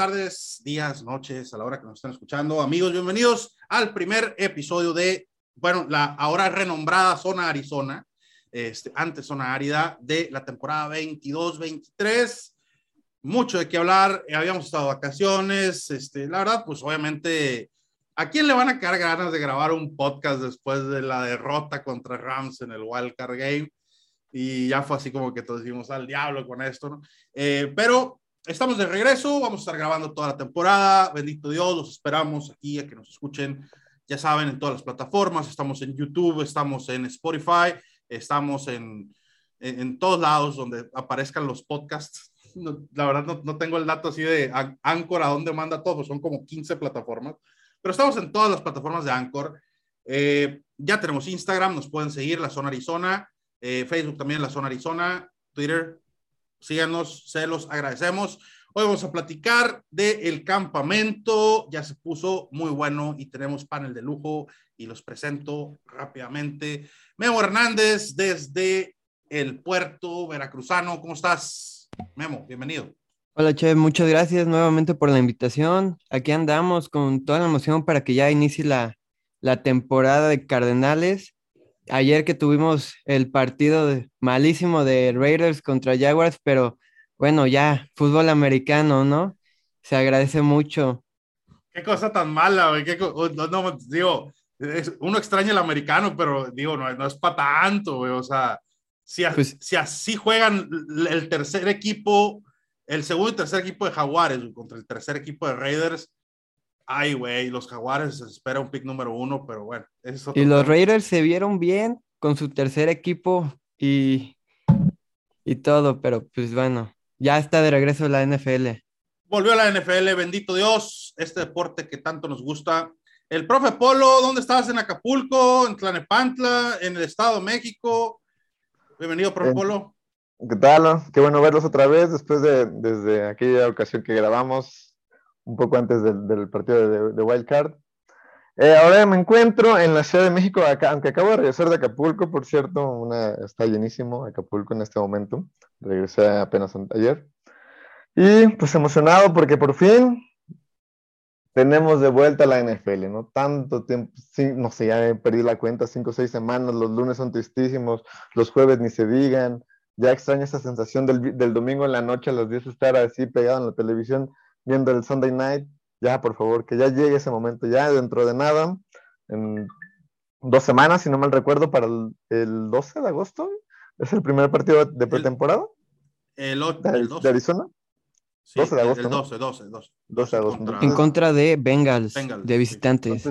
tardes, días, noches, a la hora que nos están escuchando. Amigos, bienvenidos al primer episodio de, bueno, la ahora renombrada Zona Arizona, este, antes Zona Árida, de la temporada 22-23. Mucho de qué hablar, habíamos estado vacaciones, este, la verdad, pues obviamente, ¿a quién le van a quedar ganas de grabar un podcast después de la derrota contra Rams en el Wild Card Game? Y ya fue así como que todos decimos al diablo con esto, ¿no? Eh, pero estamos de regreso, vamos a estar grabando toda la temporada, bendito Dios, los esperamos aquí a que nos escuchen, ya saben, en todas las plataformas, estamos en YouTube, estamos en Spotify, estamos en, en, todos lados donde aparezcan los podcasts. la verdad no, no, tengo el dato así de Anchor a dónde manda todo, son como 15 plataformas, pero estamos en todas las plataformas de Anchor. Eh, ya tenemos Instagram, nos pueden seguir, la zona Arizona, eh, Facebook también, la zona Arizona, Twitter, síganos, se los agradecemos. Hoy vamos a platicar del campamento, ya se puso muy bueno y tenemos panel de lujo y los presento rápidamente. Memo Hernández desde el puerto veracruzano, ¿cómo estás? Memo, bienvenido. Hola, Che, muchas gracias nuevamente por la invitación. Aquí andamos con toda la emoción para que ya inicie la, la temporada de Cardenales ayer que tuvimos el partido malísimo de Raiders contra Jaguars, pero bueno, ya fútbol americano, ¿no? Se agradece mucho. Qué cosa tan mala, güey. No, no, digo, uno extraña el americano, pero digo, no, no es para tanto, güey. O sea, si, pues si así juegan el tercer equipo, el segundo y tercer equipo de Jaguares contra el tercer equipo de Raiders, Ay, güey, los Jaguares se espera un pick número uno, pero bueno. y los Raiders se vieron bien con su tercer equipo y, y todo, pero pues bueno, ya está de regreso la NFL. Volvió a la NFL, bendito Dios, este deporte que tanto nos gusta. El profe Polo, ¿dónde estabas? ¿En Acapulco, en Tlanepantla, en el Estado de México? Bienvenido, profe Polo. ¿Qué tal? Qué bueno verlos otra vez después de desde aquella ocasión que grabamos un poco antes del, partido de, de Wild Card. Eh, ahora me encuentro en la Ciudad de México, acá, aunque acabo de regresar de Acapulco, por cierto, una, está llenísimo Acapulco en este momento. Regresé apenas ayer. Y pues emocionado porque por fin tenemos de vuelta la NFL, ¿no? Tanto tiempo, no sé, ya he perdido la cuenta, cinco o seis semanas, los lunes son tristísimos, los jueves ni se digan, ya extraño esa sensación del, del domingo en la noche a las 10 estar así pegado en la televisión viendo el Sunday Night, ya por favor, que ya llegue ese momento, ya dentro de nada, en dos semanas, si no mal recuerdo, para el, 12 de agosto, es el primer partido de pretemporada. El, el, 12. de Arizona. 12 de agosto. El 12, 12, 12. de agosto. En contra de Bengals, de visitantes.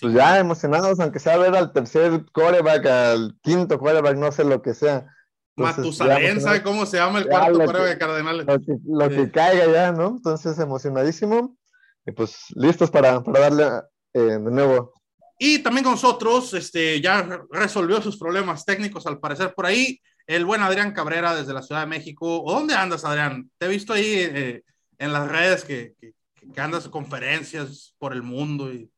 pues ya emocionados, aunque sea ver al tercer coreback, al quinto coreback, no sé lo que sea. Matusalén, ¿sabe cómo se llama el cuarto correo de Cardenales? Lo, que, caiga ya, ¿no? Entonces, emocionadísimo. Y pues listos para, para darle eh, de nuevo. Y también con nosotros, este, ya resolvió sus problemas técnicos al parecer por ahí, el buen Adrián Cabrera desde la Ciudad de México. ¿Dónde andas, Adrián? Te he visto ahí eh, en las redes que, que, que, andas conferencias por el mundo y,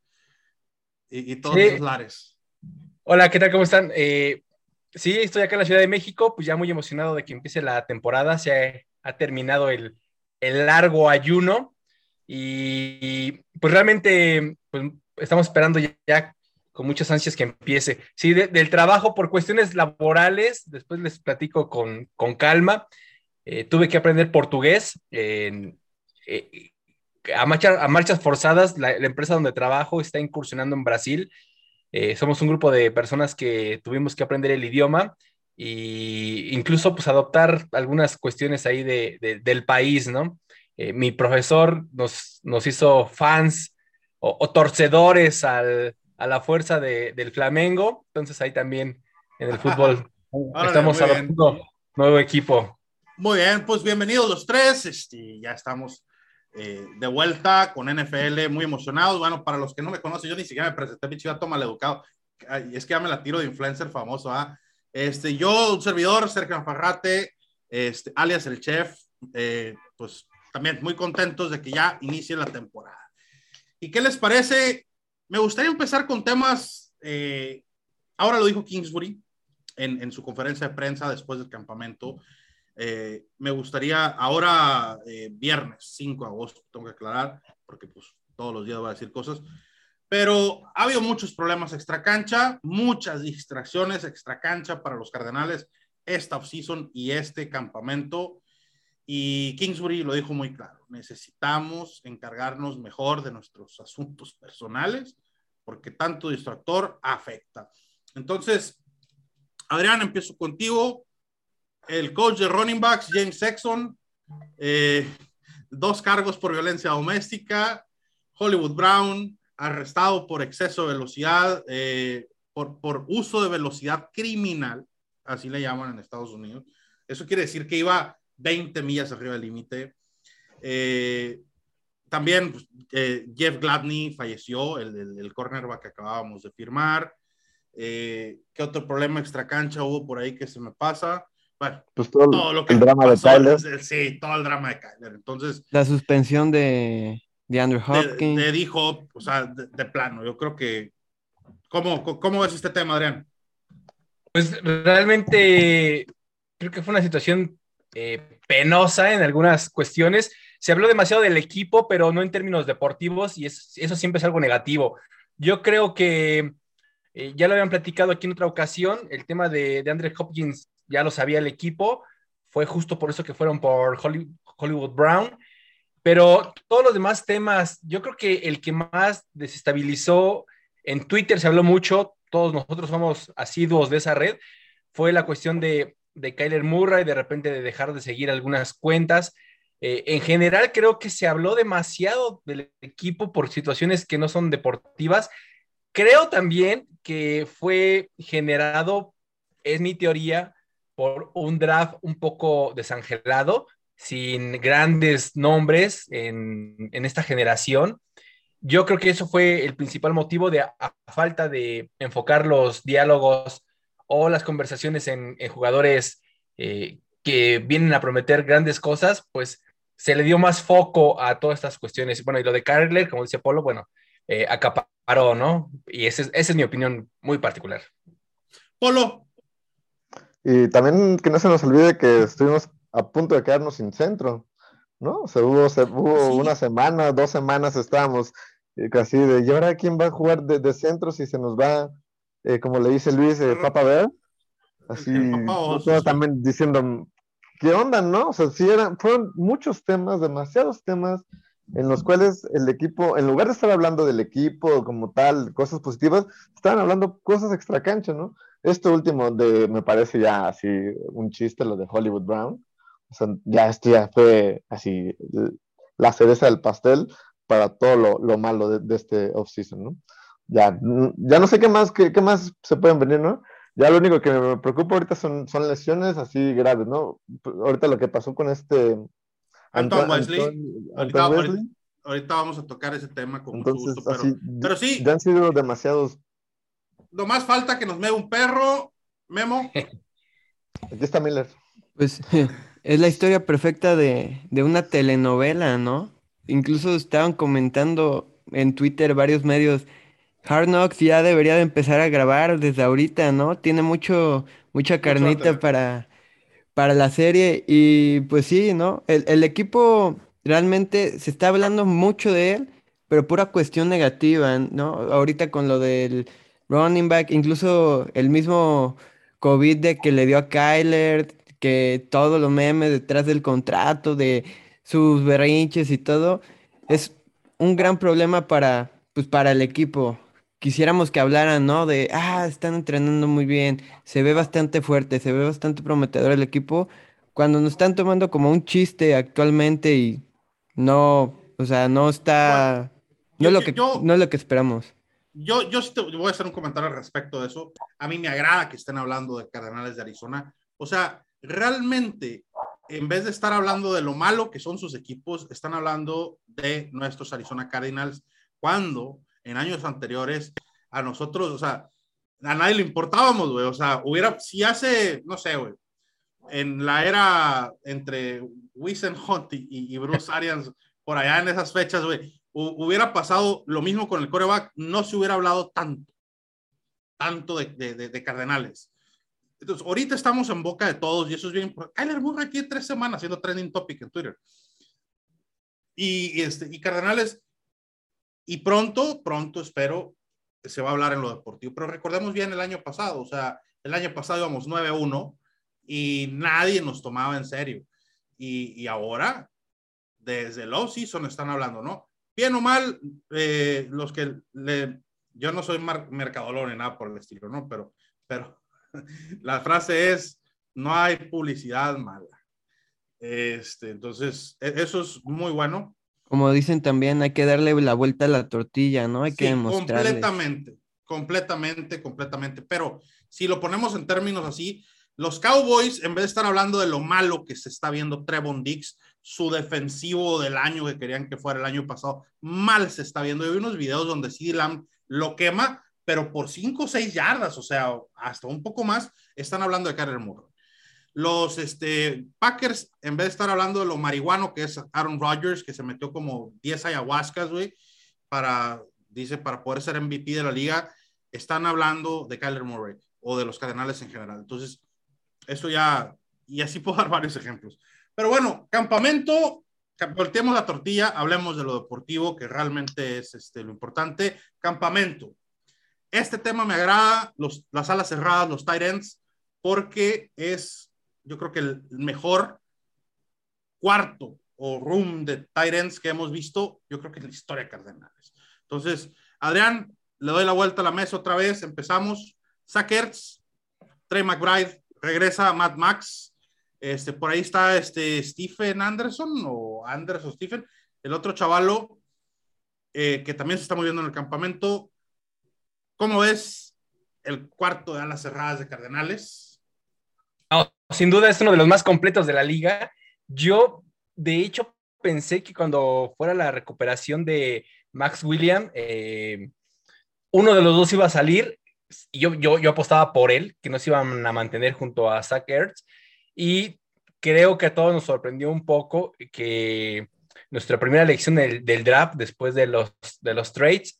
y, todos los lares. Hola, ¿qué tal? ¿Cómo están? Eh, Sí, estoy acá en la Ciudad de México, pues ya muy emocionado de que empiece la temporada. Se ha, terminado el, largo ayuno y, pues realmente pues, estamos esperando ya, con muchas ansias que empiece. Sí, del trabajo por cuestiones laborales, después les platico con, calma. Eh, tuve que aprender portugués eh, a, a, marchas forzadas. la, empresa donde trabajo está incursionando en Brasil eh, somos un grupo de personas que tuvimos que aprender el idioma e incluso pues adoptar algunas cuestiones ahí de, del país, ¿no? Eh, mi profesor nos, nos hizo fans o, torcedores al, a la fuerza del Flamengo, entonces ahí también en el fútbol estamos adoptando nuevo equipo. Muy bien, pues bienvenidos los tres, este, ya estamos eh, de vuelta con NFL, muy emocionados. Bueno, para los que no me conocen, yo ni siquiera me presenté, mi chiva, toma el educado. Y es que ya me la tiro de influencer famoso. ¿ah? Este, yo, un servidor, Sergio Farrate, este, alias el chef, eh, pues también muy contentos de que ya inicie la temporada. ¿Y qué les parece? Me gustaría empezar con temas, eh, ahora lo dijo Kingsbury en, en, su conferencia de prensa después del campamento, Eh, me gustaría, ahora eh, viernes 5 de agosto, tengo que aclarar, porque pues todos los días voy a decir cosas, pero ha habido muchos problemas extra cancha, muchas distracciones extra cancha para los Cardenales esta offseason y este campamento. Y Kingsbury lo dijo muy claro, necesitamos encargarnos mejor de nuestros asuntos personales porque tanto distractor afecta. Entonces, Adrián, empiezo contigo. El coach de running backs, James Sexton, eh, dos cargos por violencia doméstica, Hollywood Brown, arrestado por exceso de velocidad, eh, por, uso de velocidad criminal, así le llaman en Estados Unidos. Eso quiere decir que iba 20 millas arriba del límite. Eh, también pues, Jeff Gladney falleció, el, el, el, cornerback que acabábamos de firmar. ¿Qué otro problema extra cancha hubo por ahí que se me pasa? Bueno, pues todo, todo lo que el drama pasó, de Kyler. Sí, todo el drama de Kyler. Entonces, la suspensión de, de Andrew Hopkins. De, de dijo, o sea, de, de, plano. Yo creo que. ¿Cómo, ¿Cómo ves este tema, Adrián? Pues realmente creo que fue una situación eh, penosa en algunas cuestiones. Se habló demasiado del equipo, pero no en términos deportivos, y es, eso siempre es algo negativo. Yo creo que eh, ya lo habían platicado aquí en otra ocasión, el tema de, de Andrew Hopkins ya lo sabía el equipo, fue justo por eso que fueron por Hollywood, Brown, pero todos los demás temas, yo creo que el que más desestabilizó en Twitter se habló mucho, todos nosotros somos asiduos de esa red, fue la cuestión de, de Kyler Murray, de repente de dejar de seguir algunas cuentas. Eh, en general, creo que se habló demasiado del equipo por situaciones que no son deportivas. Creo también que fue generado, es mi teoría, por un draft un poco desangelado, sin grandes nombres en, en esta generación. Yo creo que eso fue el principal motivo de a, a falta de enfocar los diálogos o las conversaciones en, en jugadores eh, que vienen a prometer grandes cosas, pues se le dio más foco a todas estas cuestiones. Bueno, y lo de Carler, como dice Polo, bueno, eh, acaparó, ¿no? Y esa es, esa es mi opinión muy particular. Polo. Y también que no se nos olvide que estuvimos a punto de quedarnos sin centro, ¿no? O sea, hubo, se, hubo sí. una semana, dos semanas estábamos eh, casi de, ¿y ahora quién va a jugar de, de centro si se nos va, eh, como le dice Luis, eh, Papa Bear? Así, todos también diciendo, ¿qué onda, no? O sea, sí eran, fueron muchos temas, demasiados temas en los cuales el equipo, en lugar de estar hablando del equipo como tal, cosas positivas, estaban hablando cosas extra cancha, ¿no? Esto último de, me parece ya así un chiste, lo de Hollywood Brown. O sea, ya esto ya fue así la cereza del pastel para todo lo, lo malo de, de este offseason, ¿no? Ya, ya no sé qué más, qué, qué más se pueden venir, ¿no? Ya lo único que me preocupa ahorita son, son lesiones así graves, ¿no? Ahorita lo que pasó con este... Anton, Wesley. Anton, ahorita, Wesley. Ahorita, ahorita, vamos a tocar ese tema con Entonces, mucho gusto, pero, así, pero, sí. Ya han sido demasiados. Lo más falta que nos mee un perro, Memo. Aquí está Miller. Pues es la historia perfecta de, de una telenovela, ¿no? Incluso estaban comentando en Twitter varios medios Hard Knocks ya debería de empezar a grabar desde ahorita, ¿no? Tiene mucho, mucha carnita para, para la serie y pues sí, ¿no? El, el, equipo realmente se está hablando mucho de él, pero pura cuestión negativa, ¿no? Ahorita con lo del running back, incluso el mismo COVID de que le dio a Kyler, que todos los memes detrás del contrato, de sus berrinches y todo, es un gran problema para, pues, para el equipo quisiéramos que hablaran, ¿no? De, ah, están entrenando muy bien, se ve bastante fuerte, se ve bastante prometedor el equipo, cuando nos están tomando como un chiste actualmente y no, o sea, no está, no, yo, es, lo que, yo, no es lo que esperamos. Yo, yo te voy a hacer un comentario al respecto de eso. A mí me agrada que estén hablando de Cardenales de Arizona. O sea, realmente, en vez de estar hablando de lo malo que son sus equipos, están hablando de nuestros Arizona Cardinals, cuando en años anteriores, a nosotros, o sea, a nadie le importábamos, güey. O sea, hubiera, si hace, no sé, güey, en la era entre Wissen Hunt y, y, Bruce Arians, por allá en esas fechas, güey, hubiera pasado lo mismo con el coreback, no se hubiera hablado tanto, tanto de, de, de, de Cardenales. Entonces, ahorita estamos en boca de todos y eso es bien. Kyler Murray tiene tres semanas haciendo trending topic en Twitter. Y, este, y Cardenales, y pronto, pronto espero se va a hablar en lo deportivo. Pero recordemos bien el año pasado, o sea, el año pasado íbamos 9-1 y nadie nos tomaba en serio. Y, y ahora, desde el off-season están hablando, ¿no? Bien o mal, eh, los que le, yo no soy mercadolor ni nada por el estilo, ¿no? Pero, pero la frase es, no hay publicidad mala. Este, entonces, e-, eso es muy bueno. Como dicen también, hay que darle la vuelta a la tortilla, ¿no? Hay que demostrarle. Completamente, completamente, completamente. Pero si lo ponemos en términos así, los Cowboys, en vez de estar hablando de lo malo que se está viendo Trevon Dix, su defensivo del año que querían que fuera el año pasado, mal se está viendo. Yo vi unos videos donde CD Lamb lo quema, pero por 5 o 6 yardas, o sea, hasta un poco más, están hablando de Kyler Murray. Los este, Packers, en vez de estar hablando de lo marihuano que es Aaron Rodgers, que se metió como 10 ayahuascas, güey, para, dice, para poder ser MVP de la liga, están hablando de Kyler Murray o de los Cardenales en general. Entonces, esto ya, y así puedo dar varios ejemplos. Pero bueno, campamento, volteemos la tortilla, hablemos de lo deportivo, que realmente es este, lo importante. Campamento. Este tema me agrada, los, las alas cerradas, los tight ends, porque es yo creo que el mejor cuarto o room de tight que hemos visto, yo creo que es la historia de Cardenales. Entonces, Adrián, le doy la vuelta a la mesa otra vez, empezamos. Sackers, Trey McBride, regresa Matt Max, este, por ahí está este Stephen Anderson o Anderson Stephen, el otro chavalo eh, que también se está moviendo en el campamento. ¿Cómo ves el cuarto de alas cerradas de Cardenales? sin duda es uno de los más completos de la liga. Yo, de hecho, pensé que cuando fuera la recuperación de Max William, eh, uno de los dos iba a salir. Yo, yo, yo apostaba por él, que no se iban a mantener junto a Zach Ertz. Y creo que a todos nos sorprendió un poco que nuestra primera elección del, draft después de los, de los trades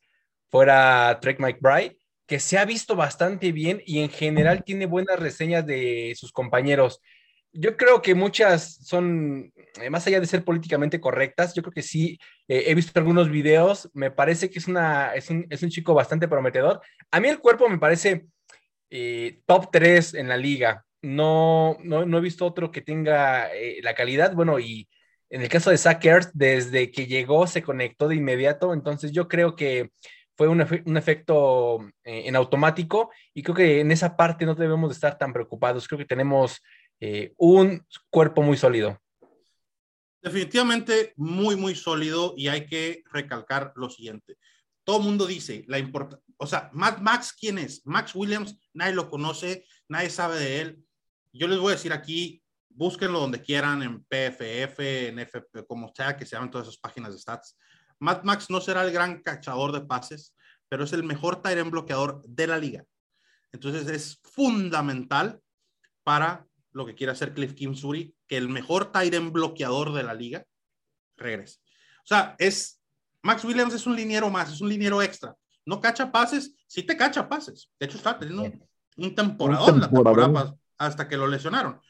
fuera Trey McBride que se ha visto bastante bien y en general tiene buenas reseñas de sus compañeros. Yo creo que muchas son, eh, más allá de ser políticamente correctas, yo creo que sí, eh, he visto algunos videos, me parece que es, una, es, un, chico bastante prometedor. A mí el cuerpo me parece eh, top 3 en la liga. No, no, he visto otro que tenga la calidad. Bueno, y en el caso de Zach desde que llegó se conectó de inmediato, entonces yo creo que fue un, efecto eh, en automático y creo que en esa parte no debemos de estar tan preocupados. Creo que tenemos eh, un cuerpo muy sólido. Definitivamente muy, muy sólido y hay que recalcar lo siguiente. Todo el mundo dice la importancia, o sea, Max, ¿quién es? Max Williams, nadie lo conoce, nadie sabe de él. Yo les voy a decir aquí, búsquenlo donde quieran, en PFF, en FP, como sea, que se llamen todas esas páginas de stats Matt Max no será el gran cachador de pases, pero es el mejor Tyrant bloqueador de la liga. Entonces es fundamental para lo que quiere hacer Cliff Kingsbury, que el mejor Tyrant bloqueador de la liga regrese. O sea, es Max Williams es un liniero más, es un liniero extra. No cacha pases, sí te cacha pases. De hecho, está teniendo un, temporadón, la temporada hasta que lo lesionaron.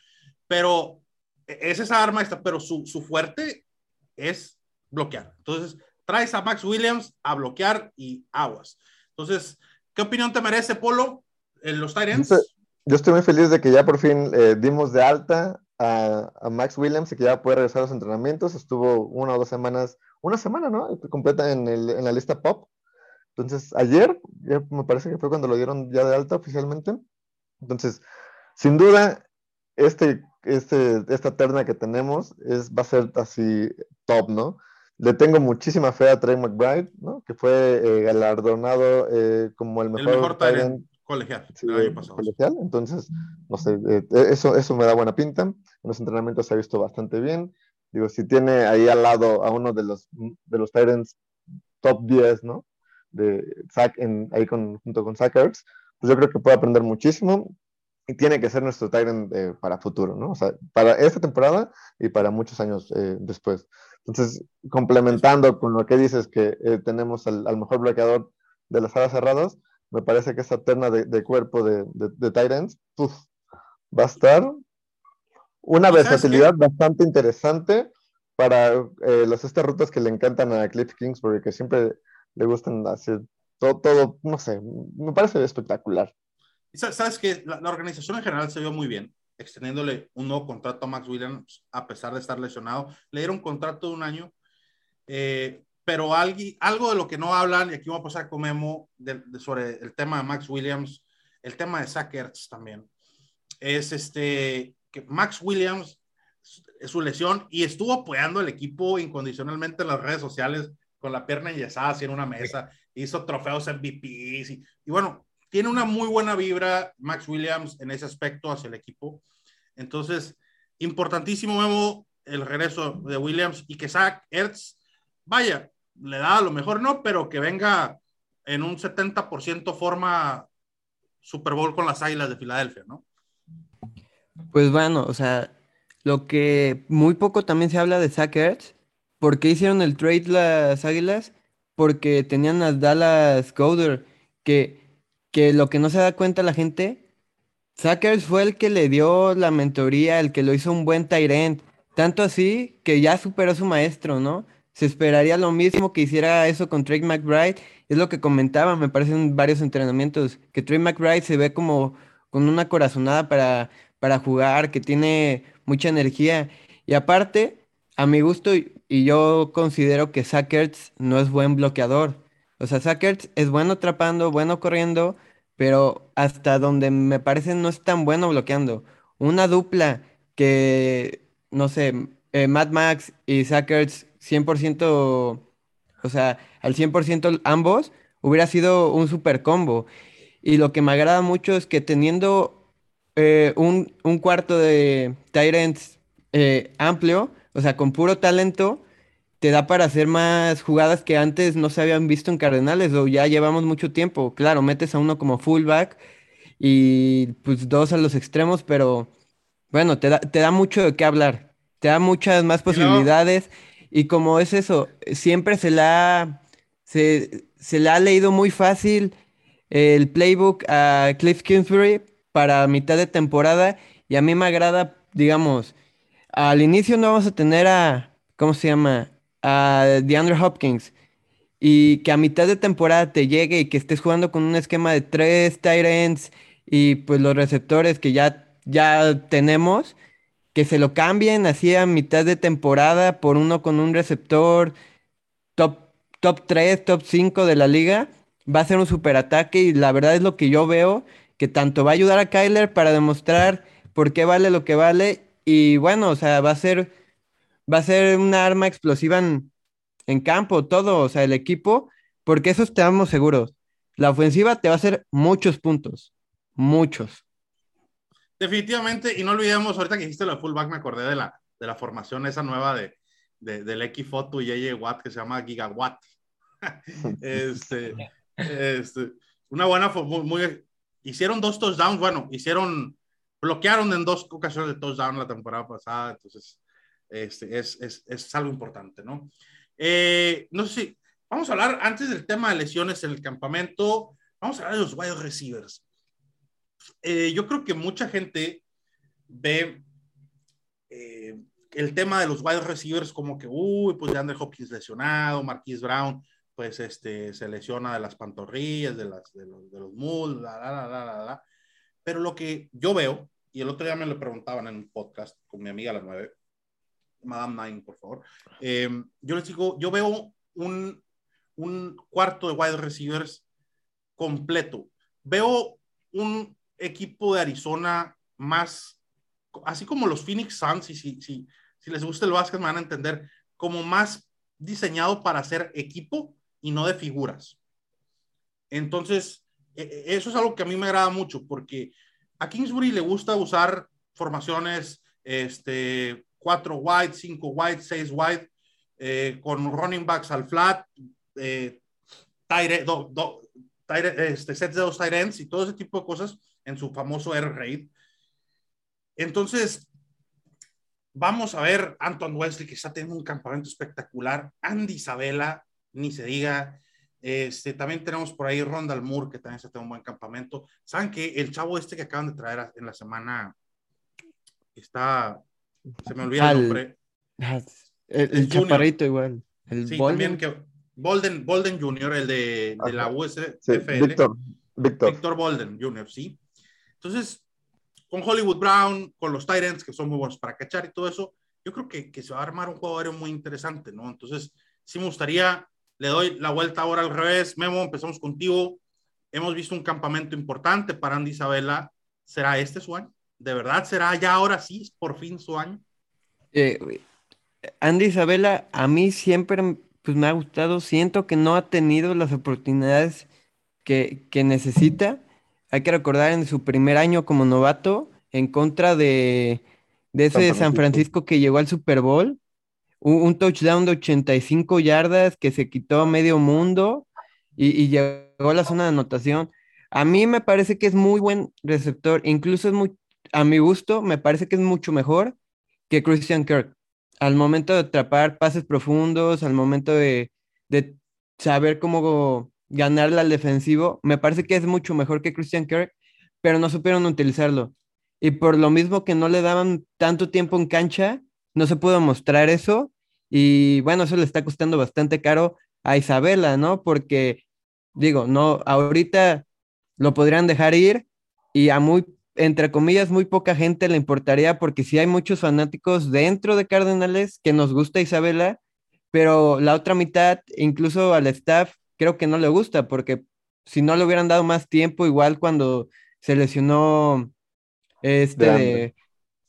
Pero e, es esa arma esta, pero su, su fuerte es bloquear. Entonces, traes a Max Williams a bloquear y aguas. Entonces, ¿qué opinión te merece, Polo, en los Tyrants? Yo estoy muy feliz de que ya por fin eh, dimos de alta a, Max Williams y que ya puede regresar a los entrenamientos. Estuvo una o dos semanas, una semana, ¿no? Completa en, en la lista pop. Entonces, ayer, me parece que fue cuando lo dieron ya de alta oficialmente. Entonces, sin duda, este, este, esta terna que tenemos es, va a ser así top, ¿no? Le tengo muchísima fe a Trey McBride, ¿no? que fue eh, galardonado eh, como el mejor, el mejor talent colegial, colegial. Entonces, no sé, eh, eso, eso me da buena pinta. En los entrenamientos se ha visto bastante bien. Digo, si tiene ahí al lado a uno de los, de los Titans top 10, ¿no? De Zach en, ahí con, junto con Sackers, pues yo creo que puede aprender muchísimo y tiene que ser nuestro Tyrant para futuro, ¿no? O sea, para esta temporada y para muchos años después. Entonces, complementando con lo que dices que eh, tenemos al, mejor bloqueador de las alas cerradas, me parece que esa terna de, cuerpo de, de, Titans, va a estar una versatilidad bastante interesante para eh, las estas rutas que le encantan a Cliff Kingsbury, que siempre le gustan hacer todo, todo no sé, me parece espectacular. Sabes que la, organización en general se vio muy bien, extendiéndole un nuevo contrato a Max Williams a pesar de estar lesionado. Le dieron contrato de un año, eh, pero algo de lo que no hablan, y aquí vamos a pasar con Memo sobre el tema de Max Williams, el tema de Zach también, es este, que Max Williams, su lesión, y estuvo apoyando al equipo incondicionalmente en las redes sociales con la pierna enyesada así en una mesa, hizo trofeos MVPs, y, y bueno, tiene una muy buena vibra Max Williams en ese aspecto hacia el equipo. Entonces, importantísimo, Memo, el regreso de Williams y que Zach Ertz, vaya, le da a lo mejor no, pero que venga en un 70% forma Super Bowl con las Águilas de Filadelfia, ¿no? Pues bueno, o sea, lo que muy poco también se habla de Zach Ertz, ¿por qué hicieron el trade las Águilas? Porque tenían a Dallas Goder, que, que lo que no se da cuenta la gente, Zach Ertz fue el que le dio la mentoría, el que lo hizo un buen Tyrant, tanto así que ya superó a su maestro, ¿no? Se esperaría lo mismo que hiciera eso con Trey McBride, es lo que comentaba, me parecen varios entrenamientos, que Trey McBride se ve como con una corazonada para para jugar, que tiene mucha energía. Y aparte, a mi gusto, y yo considero que Sackerts no es buen bloqueador. O sea, Sackerts es bueno atrapando, bueno corriendo, pero hasta donde me parece no es tan bueno bloqueando. Una dupla que, no sé, eh, Mad Max y Sackerts 100%, o sea, al 100% ambos, hubiera sido un super combo. Y lo que me agrada mucho es que teniendo eh, un, cuarto de Tyrants eh, amplio, o sea, con puro talento, te da para hacer más jugadas que antes no se habían visto en Cardenales o ya llevamos mucho tiempo. Claro, metes a uno como fullback y pues dos a los extremos, pero bueno, te da, te da mucho de qué hablar, te da muchas más posibilidades y como es eso, siempre se la se, se le ha leído muy fácil el playbook a Cliff Kingsbury para mitad de temporada y a mí me agrada, digamos, al inicio no vamos a tener a, ¿cómo se llama? A DeAndre Hopkins y que a mitad de temporada te llegue y que estés jugando con un esquema de tres tight ends y pues los receptores que ya, ya tenemos, que se lo cambien así a mitad de temporada por uno con un receptor top, top 3, top 5 de la liga, va a ser un super ataque y la verdad es lo que yo veo que tanto va a ayudar a Kyler para demostrar por qué vale lo que vale y bueno, o sea, va a ser va a ser una arma explosiva en, campo, todo, o sea, el equipo, porque eso estamos seguros. La ofensiva te va a hacer muchos puntos, muchos. Definitivamente, y no olvidemos, ahorita que dijiste la fullback, me acordé de la, de la formación esa nueva de, de, del X-Foto y JJ Watt que se llama Gigawatt. este, este, una buena, muy, muy, hicieron dos touchdowns, bueno, hicieron, bloquearon en dos ocasiones de touchdown la temporada pasada, entonces este, es, es, es algo importante, ¿no? Eh, no sé si, vamos a hablar antes del tema de lesiones en el campamento, vamos a hablar de los wide receivers. Eh, yo creo que mucha gente ve eh, el tema de los wide receivers como que, uy, pues ya Andrew Hopkins lesionado, Marquise Brown, pues este, se lesiona de las pantorrillas, de, las, de los, de muslos, la, la, la, la, la, Pero lo que yo veo, y el otro día me lo preguntaban en un podcast con mi amiga la nueve, Madame Nine, por favor, em, yo les digo, yo veo un, un cuarto de wide receivers completo. Veo un equipo de Arizona más, así como los Phoenix Suns, y si, les gusta el básquet me van a entender, como más diseñado para ser equipo y no de figuras. Entonces, e, e, eso es algo que a mí me agrada mucho porque a Kingsbury le gusta usar formaciones, este, cuatro wide, cinco wide, seis wide, eh, con running backs al flat, eh, este, sets de dos tight ends y todo ese tipo de cosas en su famoso air raid. Entonces, vamos a ver Anton Wesley, que está teniendo un campamento espectacular. Andy Isabella, ni se diga. Este, también tenemos por ahí Rondal Moore, que también se tiene un buen campamento. Saben que el chavo este que acaban de traer en la semana está, se me olvida el nombre. Ah, el, chaparrito igual. El sí, Bolden. también que Bolden, Bolden Jr., el de, de la USFL. Víctor, Víctor. Víctor Bolden Jr., sí. Entonces, con Hollywood Brown, con los Titans, que son muy buenos para cachar y todo eso, yo creo que, que se va a armar un juego aéreo muy interesante, ¿no? Entonces, sí me gustaría, le doy la vuelta ahora al revés. Memo, empezamos contigo. Hemos visto un campamento importante para Andy Isabela. ¿Será este su año? ¿De verdad será ya ahora sí, por fin su año? Eh, Andy Isabela, a mí siempre pues, me ha gustado. Siento que no ha tenido las oportunidades que, que necesita. Hay que recordar en su primer año como novato, en contra de, de ese San Francisco que llegó al Super Bowl, un, touchdown de 85 yardas que se quitó a medio mundo y, llegó a la zona de anotación. A mí me parece que es muy buen receptor, incluso es muy, a mi gusto, me parece que es mucho mejor que Christian Kirk. Al momento de atrapar pases profundos, al momento de, de saber cómo ganarle al defensivo, me parece que es mucho mejor que Christian Kirk, pero no supieron utilizarlo. Y por lo mismo que no le daban tanto tiempo en cancha, no se pudo mostrar eso y bueno, eso le está costando bastante caro a Isabela, ¿no? Porque digo, no, ahorita lo podrían dejar ir y a muy, entre comillas, muy poca gente le importaría porque sí hay muchos fanáticos dentro de Cardenales que nos gusta Isabela, pero la otra mitad, incluso al staff, creo que no le gusta porque si no le hubieran dado más tiempo, igual cuando se lesionó este de,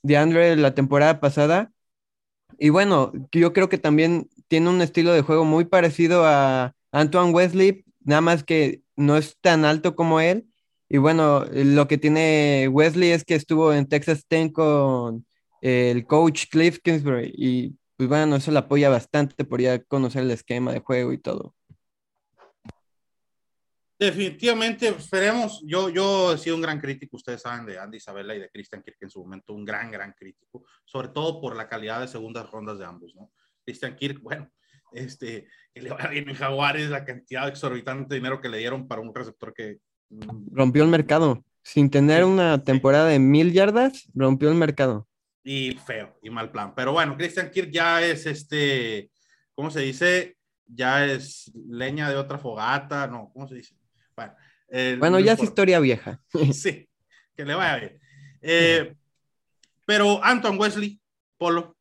de Andre la temporada pasada, y bueno, yo creo que también tiene un estilo de juego muy parecido a Antoine Wesley, nada más que no es tan alto como él. Y bueno, lo que tiene Wesley es que estuvo en Texas Tech con el coach Cliff Kingsbury y pues bueno, eso le apoya bastante por ya conocer el esquema de juego y todo. Definitivamente, esperemos. Yo, yo he sido un gran crítico, ustedes saben, de Andy Isabella y de Christian Kirk en su momento, un gran, gran crítico, sobre todo por la calidad de segundas rondas de ambos, ¿no? Christian Kirk, bueno, este, que le va bien en Jaguares, la cantidad exorbitante de dinero que le dieron para un receptor que... Rompió el mercado. Sin tener una temporada de mil yardas, rompió el mercado. Y feo, y mal plan. Pero bueno, Christian Kirk ya es este, ¿cómo se dice? Ya es leña de otra fogata, no, ¿cómo se dice? Bueno, ya es historia vieja. sí, que le vaya bien. Eh, pero Anton Wesley, Polo,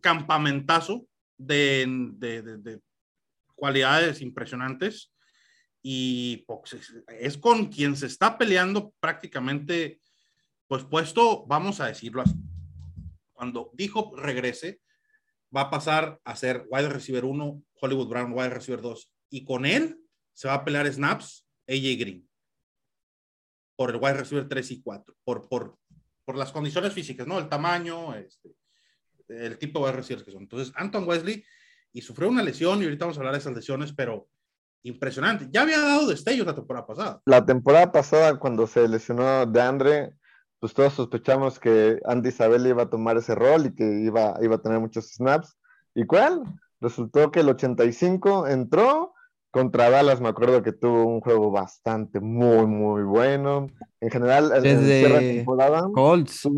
campamentazo de, de, cualidades impresionantes y pues, es con quien se está peleando prácticamente, pues puesto, vamos a decirlo así. Cuando dijo regrese, va a pasar a ser wide receiver 1, Hollywood Brown wide receiver 2, y con él se va a pelear snaps AJ Green por el wide receiver 3 y 4, por, por, por las condiciones físicas, ¿no? El tamaño, este, el tipo de wide receivers que son. Entonces, Anton Wesley, y sufrió una lesión, y ahorita vamos a hablar de esas lesiones, pero impresionante. Ya había dado destellos la temporada pasada. La temporada pasada, cuando se lesionó de Andre, pues todos sospechamos que Andy Isabel iba a tomar ese rol y que iba, iba a tener muchos snaps. ¿Y cuál? Resultó que el 85 entró contra Dallas me acuerdo que tuvo un juego bastante, muy, muy bueno. En general, Desde en temporada, Colts.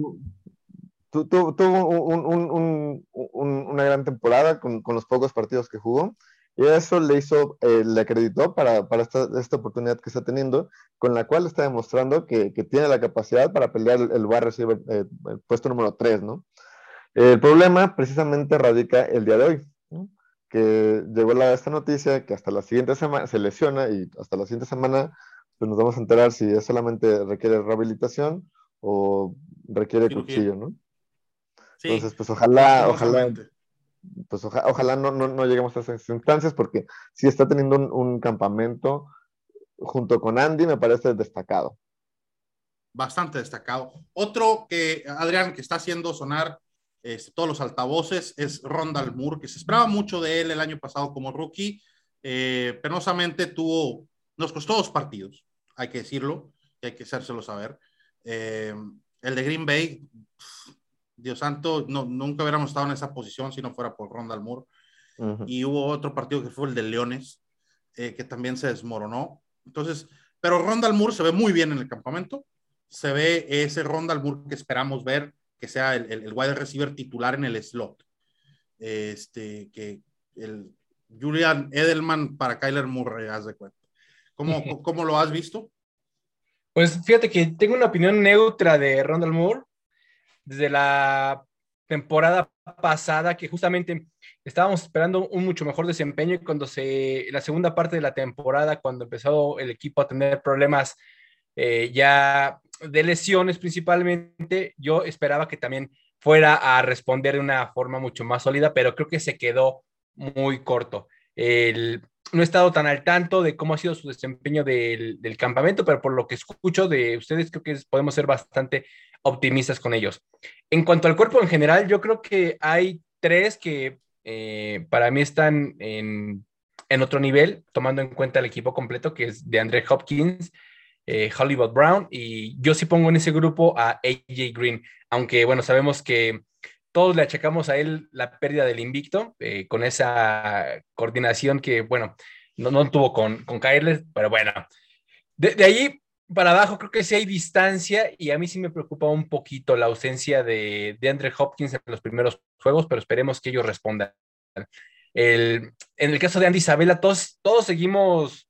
Tuvo, un, una gran temporada con, con, los pocos partidos que jugó. Y eso le hizo, eh, le acreditó para, para esta, esta, oportunidad que está teniendo, con la cual está demostrando que, que tiene la capacidad para pelear el, el wide receiver, eh, el puesto número 3, ¿no? El problema precisamente radica el día de hoy que llegó la, esta noticia que hasta la siguiente semana se lesiona y hasta la siguiente semana pues nos vamos a enterar si es solamente requiere rehabilitación o requiere cuchillo, ¿no? Sí, Entonces, pues ojalá, ojalá, pues ojalá no, no, no, lleguemos a esas instancias porque si está teniendo un, un campamento junto con Andy, me parece destacado. Bastante destacado. Otro que, Adrián, que está haciendo sonar este, todos los altavoces, es Rondal Moore, que se esperaba mucho de él el año pasado como rookie. Eh, penosamente tuvo, nos costó dos partidos, hay que decirlo, y hay que hacérselo saber. Eh, el de Green Bay, Dios santo, no, nunca hubiéramos estado en esa posición si no fuera por Rondal Moore. Y hubo otro partido que fue el de Leones, eh, que también se desmoronó. Entonces, pero Rondal Moore se ve muy bien en el campamento. Se ve ese Rondal Moore que esperamos ver que sea el, el, wide receiver titular en el slot. Este, que el Julian Edelman para Kyler Murray, haz de cuenta. ¿Cómo, ¿Cómo lo has visto? Pues fíjate que tengo una opinión neutra de Rondal Moore desde la temporada pasada que justamente estábamos esperando un mucho mejor desempeño y cuando se, la segunda parte de la temporada, cuando empezó el equipo a tener problemas eh, ya de lesiones principalmente, yo esperaba que también fuera a responder de una forma mucho más sólida, pero creo que se quedó muy corto. El, no he estado tan al tanto de cómo ha sido su desempeño del, campamento, pero por lo que escucho de ustedes, creo que podemos ser bastante optimistas con ellos. En cuanto al cuerpo en general, yo creo que hay tres que eh, para mí están en, en, otro nivel, tomando en cuenta el equipo completo, que es de Andre Hopkins, eh, Hollywood Brown, y yo sí pongo en ese grupo a AJ Green, aunque bueno, sabemos que todos le achacamos a él la pérdida del invicto, eh, con esa coordinación que, bueno, no, tuvo con, con pero bueno, de, de, ahí para abajo creo que sí hay distancia y a mí sí me preocupa un poquito la ausencia de, de Andre Hopkins en los primeros juegos, pero esperemos que ellos respondan. En el caso de Andy Isabella, todos, todos seguimos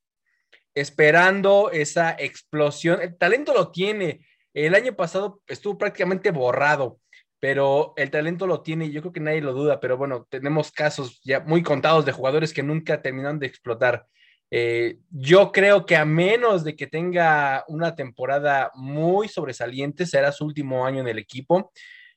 esperando esa explosión. El talento lo tiene. El año pasado estuvo prácticamente borrado pero el talento lo tiene y yo creo que nadie lo duda, pero bueno, tenemos casos ya muy contados de jugadores que nunca terminan de explotar. Eh, yo creo que a menos de que tenga una temporada muy sobresaliente, será su último año en el equipo.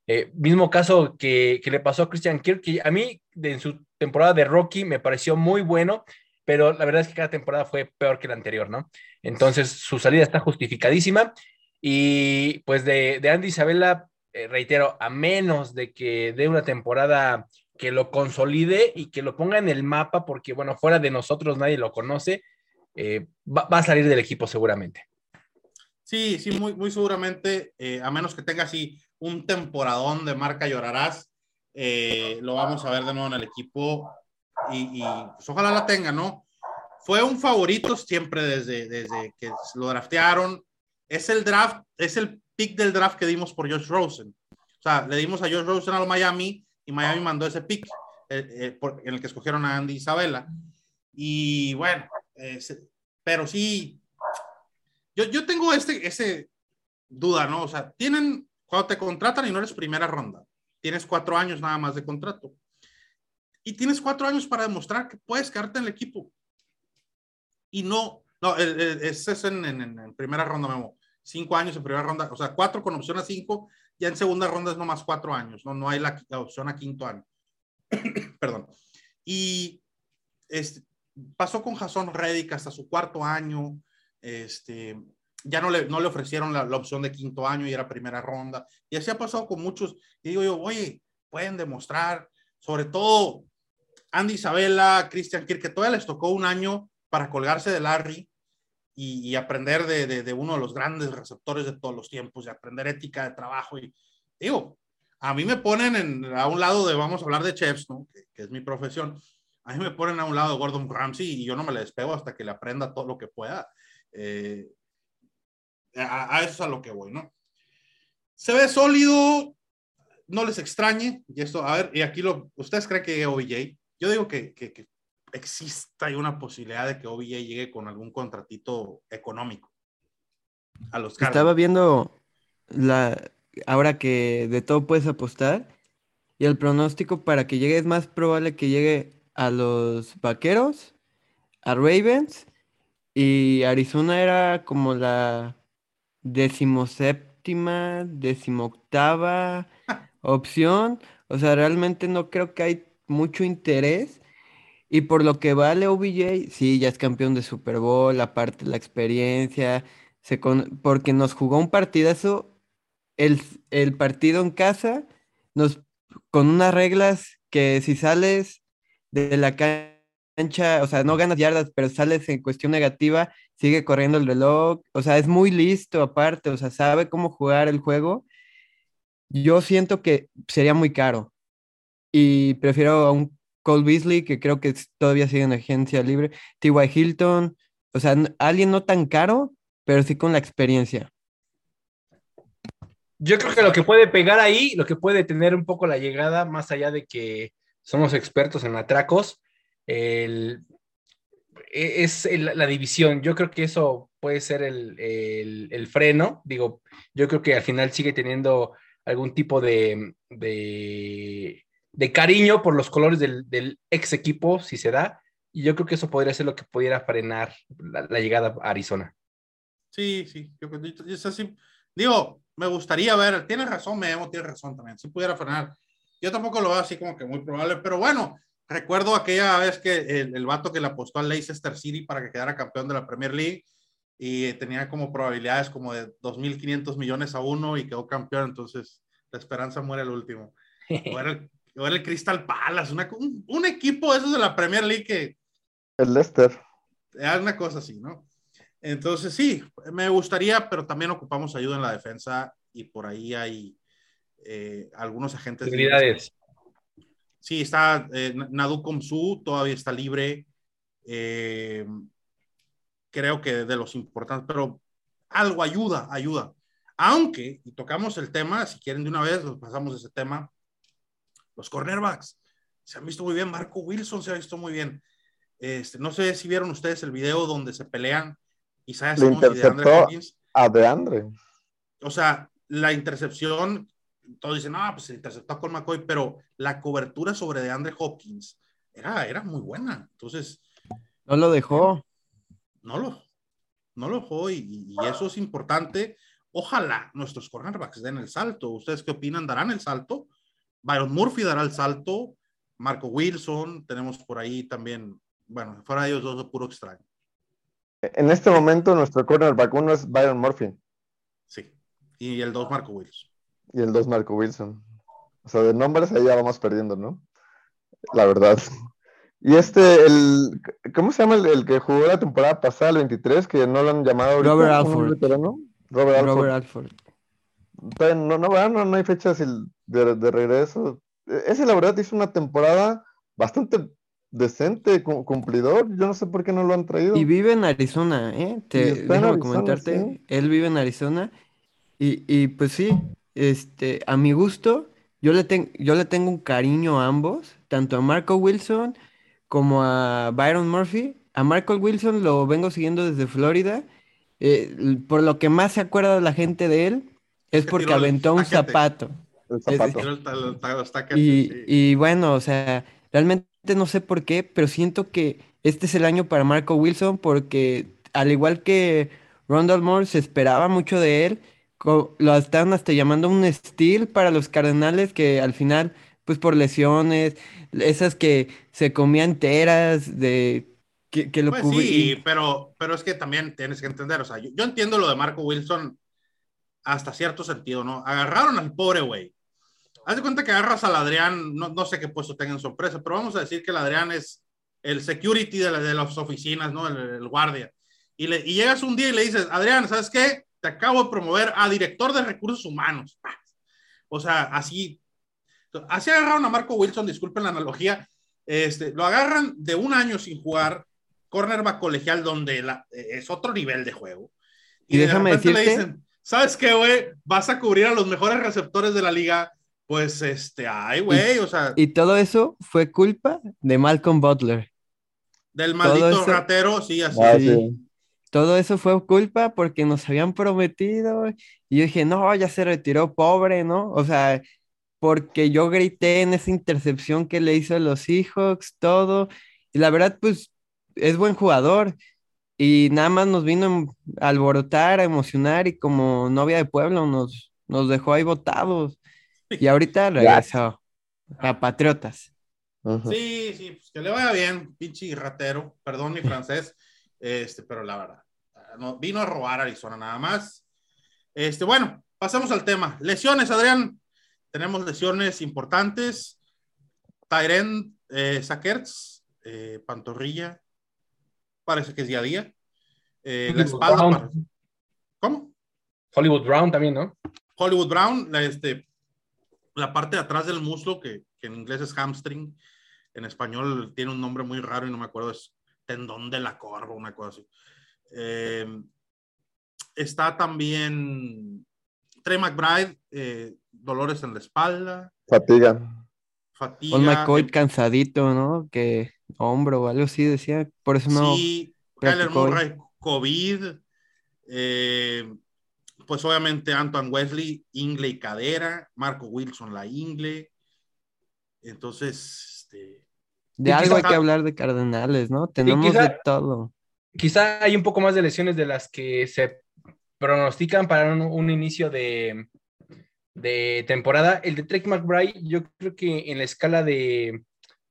Eh, mismo caso que, que, le pasó a Christian Kirk, a mí en su temporada de Rocky me pareció muy bueno, pero la verdad es que cada temporada fue peor que la anterior, ¿no? Entonces su salida está justificadísima. Y pues de, de Andy Isabella, eh, reitero, a menos de que dé una temporada que lo consolide y que lo ponga en el mapa, porque bueno, fuera de nosotros nadie lo conoce, eh, va, a salir del equipo seguramente. Sí, sí, muy, muy seguramente, eh, a menos que tenga así un temporadón de marca llorarás, lo vamos a ver de nuevo en el equipo y, y pues, ojalá la tenga, ¿no? Fue un favorito siempre desde, desde que lo draftearon. Es el draft, es el pick del draft que dimos por Josh Rosen. O sea, le dimos a Josh Rosen a Miami y Miami mandó ese pick eh, eh, en el que escogieron a Andy Isabella. Y bueno, pero sí, yo, yo tengo este, ese duda, ¿no? O sea, tienen, cuando te contratan y no eres primera ronda, tienes cuatro años nada más de contrato. Y tienes cuatro años para demostrar que puedes quedarte en el equipo. Y no, no, ese es en, en, en primera ronda, Memo cinco años en primera ronda, o sea, cuatro con opción a cinco, ya en segunda ronda es nomás cuatro años, no, no hay la, opción a quinto año. Perdón. Y este, pasó con Jason Reddick hasta su cuarto año, este, ya no le, no le ofrecieron la, la, opción de quinto año y era primera ronda. Y así ha pasado con muchos. Y digo yo, oye, pueden demostrar, sobre todo Andy Isabella, Christian Kirk, que todavía les tocó un año para colgarse de Larry y, aprender de, de, de, uno de los grandes receptores de todos los tiempos, y aprender ética de trabajo. Y digo, a mí me ponen en, a un lado de, vamos a hablar de chefs, ¿no? que, es mi profesión, a mí me ponen a un lado de Gordon Ramsay y yo no me le despego hasta que le aprenda todo lo que pueda. Eh, a, a, eso es a lo que voy, ¿no? Se ve sólido, no les extrañe, y esto, a ver, y aquí lo, ¿ustedes creen que OBJ? Yo digo que, que, que exista una posibilidad de que OBJ llegue con algún contratito económico a los Cardinals. Estaba viendo la ahora que de todo puedes apostar y el pronóstico para que llegue es más probable que llegue a los Vaqueros, a Ravens y Arizona era como la decimoséptima, decimoctava opción. O sea, realmente no creo que hay mucho interés y por lo que vale OBJ, sí, ya es campeón de Super Bowl, aparte la experiencia, se con... porque nos jugó un partidazo, el, el partido en casa, nos, con unas reglas que si sales de la cancha, o sea, no ganas yardas, pero sales en cuestión negativa, sigue corriendo el reloj, o sea, es muy listo aparte, o sea, sabe cómo jugar el juego. Yo siento que sería muy caro y prefiero a un Cole Beasley, que creo que todavía sigue en agencia libre, T.Y. Hilton, o sea, alguien no tan caro, pero sí con la experiencia. Yo creo que lo que puede pegar ahí, lo que puede tener un poco la llegada, más allá de que somos expertos en atracos, el, e, es la división. Yo creo que eso puede ser el, el, freno. Digo, yo creo que al final sigue teniendo algún tipo de, de, de cariño por los colores del, del, ex equipo, si se da. Y yo creo que eso podría ser lo que pudiera frenar la, llegada a Arizona. Sí, sí, yo, yo, así, digo, me gustaría ver, tienes razón, Memo, tienes razón también, si pudiera frenar. Yo tampoco lo veo así como que muy probable, pero bueno, recuerdo aquella vez que el, el vato que le apostó al Leicester City para que quedara campeón de la Premier League y tenía como probabilidades como de 2.500 millones a uno y quedó campeón, entonces la esperanza muere el último. O era el, el Crystal Palace, un, un, equipo de esos de la Premier League que... El Leicester. Es una cosa así, ¿no? Entonces sí, me gustaría, pero también ocupamos ayuda en la defensa y por ahí hay eh, algunos agentes. Sí, está eh, Nadu Komsu, todavía está libre. Eh, creo que de los importantes, pero algo ayuda, ayuda. Aunque, y tocamos el tema, si quieren de una vez, nos pasamos ese tema. Los cornerbacks se han visto muy bien. Marco Wilson se ha visto muy bien. Este, no sé si vieron ustedes el video donde se pelean Isaiah Simmons y DeAndre Hopkins. A DeAndre. O sea, la intercepción todos dicen, no, pues se interceptó con McCoy, pero la cobertura sobre de Andre Hopkins era, era muy buena. Entonces. No lo dejó. No lo, no lo dejó y, eso es importante. Ojalá nuestros cornerbacks den el salto. ¿Ustedes qué opinan? ¿Darán el salto? Byron Murphy dará el salto. Marco Wilson, tenemos por ahí también, bueno, fuera de ellos dos, puro extraño. En este momento, nuestro cornerback uno es Byron Murphy. Sí, y el dos, Marco Wilson y el 2 Marco Wilson. O sea, de nombres ahí ya vamos perdiendo, ¿no? La verdad. Y este, el, ¿cómo se llama el, que jugó la temporada pasada, el 23, que no lo han llamado ahorita? Robert Alford. Robert Alford. Robert Alford. No, no, no, no hay fechas de, de, regreso. Ese, la verdad, hizo una temporada bastante decente, cumplidor. Yo no sé por qué no lo han traído. Y vive en Arizona, ¿eh? Te, déjame comentarte. Él vive en Arizona. Y, y pues sí, este, a mi gusto, yo le, yo le tengo un cariño a ambos, tanto a Marco Wilson como a Byron Murphy. A Marco Wilson lo vengo siguiendo desde Florida. Eh, por lo que más se acuerda la gente de él es porque aventó un zapato. y, y bueno, o sea, realmente no sé por qué, pero siento que este es el año para Marco Wilson porque al igual que Rondell Moore se esperaba mucho de él. Lo están hasta llamando un steel para los Cardenales que al final, pues por lesiones, esas que se comían enteras, de que, que lo pues Sí, pero, pero es que también tienes que entender, o sea, yo, entiendo lo de Marco Wilson hasta cierto sentido, ¿no? Agarraron al pobre güey. Haz de cuenta que agarras al Adrián, no, no sé qué puesto tenga en sorpresa, pero vamos a decir que el Adrián es el security de, de las oficinas, ¿no? El, guardia. Y, le, y llegas un día y le dices, Adrián, ¿sabes qué? te acabo de promover a director de recursos humanos. O sea, así, así agarraron a Marco Wilson, disculpen la analogía, este, lo agarran de un año sin jugar, cornerback colegial donde es otro nivel de juego. Y, déjame decirte, le dicen, ¿sabes qué, güey? Vas a cubrir a los mejores receptores de la liga. Pues, este, ay, güey, o sea. Y todo eso fue culpa de Malcolm Butler. Del maldito ratero, sí, así. Ah, todo eso fue culpa porque nos habían prometido. Y yo dije, no, ya se retiró pobre, ¿no? O sea, porque yo grité en esa intercepción que le hizo a los Seahawks, todo. Y la verdad, pues, es buen jugador. Y nada más nos vino a alborotar, a emocionar, y como novia de pueblo nos, nos dejó ahí botados. Y ahorita regresó a Patriotas. Sí, sí, pues que le vaya bien, pinche ratero, perdón mi francés, este, pero la verdad, no, vino a robar a Arizona nada más. Este, bueno, pasemos al tema. Lesiones, Adrián. Tenemos lesiones importantes. Tyren eh, Sackers, eh, pantorrilla, parece que es día a día. Eh, la espalda. ¿Cómo? Hollywood Brown también, ¿no? Hollywood Brown, la, este, la parte de atrás del muslo, que, que, en inglés es hamstring, en español tiene un nombre muy raro y no me acuerdo, es tendón de la corva, una cosa así. Eh, está también Trey McBride, eh, dolores en la espalda. Fatiga. Fatiga. Paul McCoy cansadito, ¿no? Que hombro o algo así decía, por eso no. sí, Kyler. Murray, COVID. eh, pues obviamente Antoine Wesley, ingle y cadera. Marco Wilson, la ingle. Entonces, este, De Y algo hay quizá- que hablar de Cardenales, ¿no? Tenemos quizá- de todo. Quizá hay un poco más de lesiones de las que se pronostican para un, un inicio de, de temporada. El de Trey McBride, yo creo que en la escala de,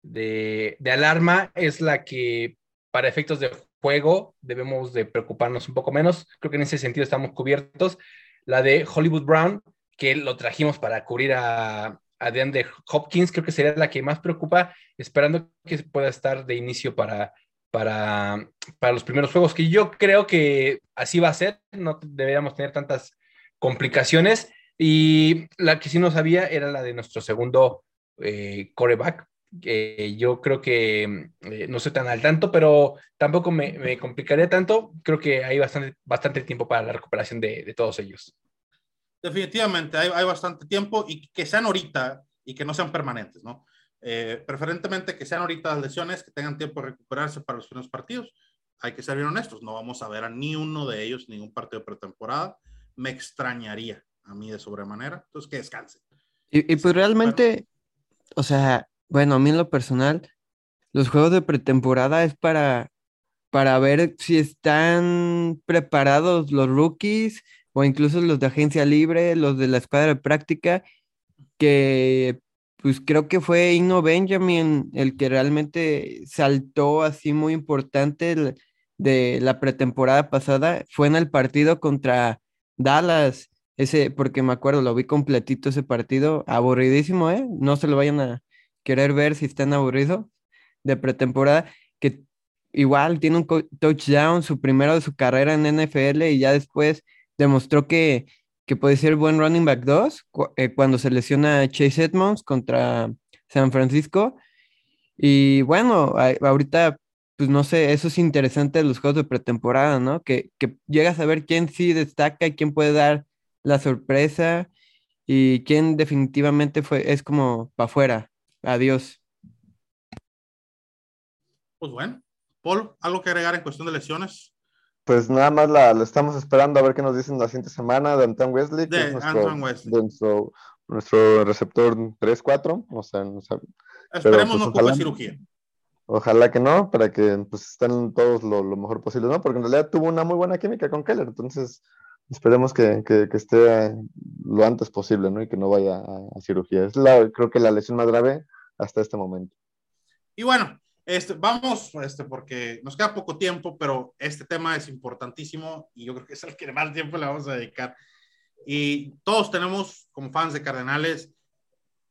de, alarma es la que para efectos de juego debemos de preocuparnos un poco menos. Creo que en ese sentido estamos cubiertos. La de Hollywood Brown, que lo trajimos para cubrir a, a DeAndre Hopkins, creo que sería la que más preocupa, esperando que pueda estar de inicio para, para, para los primeros juegos, que yo creo que así va a ser, no deberíamos tener tantas complicaciones. Y la que sí no sabía era la de nuestro segundo eh, coreback. Que yo creo que eh, no estoy tan al tanto, pero tampoco me, me complicaría tanto. Creo que hay bastante, bastante tiempo para la recuperación de, de todos ellos. definitivamente hay, hay bastante tiempo y que sean ahorita y que no sean permanentes, ¿no? Eh, preferentemente que sean ahorita las lesiones, que tengan tiempo de recuperarse para los primeros partidos. Hay que ser bien honestos, no vamos a ver a ni uno de ellos ningún partido de pretemporada. Me extrañaría a mí de sobremanera, entonces que descansen. Y, y pues realmente, o sea, bueno, a mí en lo personal, los juegos de pretemporada es para, para ver si están preparados los rookies o incluso los de agencia libre, los de la escuadra de práctica, que pues creo que fue Igno Benjamin el que realmente saltó así muy importante de la pretemporada pasada, fue en el partido contra Dallas. Ese, porque me acuerdo, lo vi completito ese partido, aburridísimo, ¿eh? No se lo vayan a querer ver si están aburridos de pretemporada, que igual tiene un touchdown, su primero de su carrera en NFL y ya después demostró que, que puede ser buen running back 2 cuando se lesiona Chase Edmonds contra San Francisco. Y bueno, a- ahorita, pues no sé, eso es interesante de los juegos de pretemporada, ¿no? Que, que llegas a ver quién sí destaca y quién puede dar la sorpresa y quién definitivamente fue, es como para afuera. Adiós. Pues bueno, Paul, ¿algo que agregar en cuestión de lesiones? Pues nada más la, la estamos esperando a ver qué nos dicen la siguiente semana de Anton Wesley, que De es nuestro, Antoine Wesley. de nuestro, nuestro receptor 3-4. O sea, no sabe- Esperemos pues, no ocupe ojalá- cirugía. ojalá que no, para que pues estén todos lo, lo mejor posible, ¿no? Porque en realidad tuvo una muy buena química con Keller, entonces esperemos que, que- que esté eh, lo antes posible, ¿no? Y que no vaya a, a cirugía. Es la, creo que la lesión más grave hasta este momento. Y bueno, este, vamos, este, porque nos queda poco tiempo, pero este tema es importantísimo y yo creo que es el que más tiempo le vamos a dedicar. Y todos tenemos, como fans de Cardenales,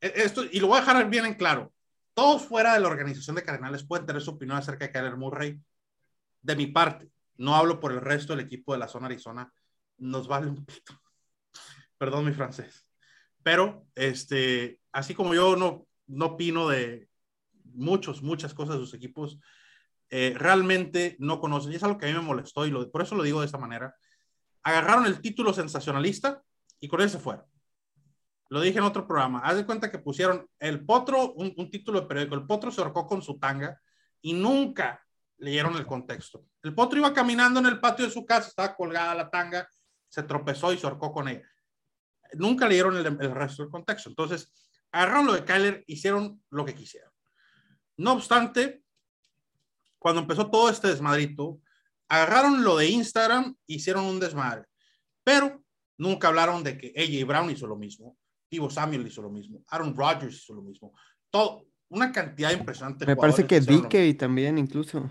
e- esto, y lo voy a dejar bien en claro, todos fuera de la organización de Cardenales pueden tener su opinión acerca de Kyler Murray. De mi parte, no hablo por el resto del equipo de la zona Arizona, nos vale un pito. Perdón mi francés. Pero, este, así como yo no, no opino de muchos, muchas cosas de sus equipos, eh, realmente no conocen. Y es algo que a mí me molestó y por eso lo digo de esta manera. Agarraron el título sensacionalista y con él se fueron. Lo dije en otro programa. Haz de cuenta que pusieron el potro, un, un título de periódico. El potro se ahorcó con su tanga y nunca leyeron el contexto. El potro iba caminando en el patio de su casa, estaba colgada la tanga, se tropezó y se ahorcó con ella. Nunca leyeron el, el resto del contexto. Entonces, agarraron lo de Kyler, hicieron lo que quisieron. No obstante, cuando empezó todo este desmadrito, agarraron lo de Instagram, hicieron un desmadre, pero nunca hablaron de que AJ Brown hizo lo mismo, Tivo Samuel hizo lo mismo, Aaron Rodgers hizo lo mismo, todo, una cantidad impresionante. Me parece que Dickey también incluso.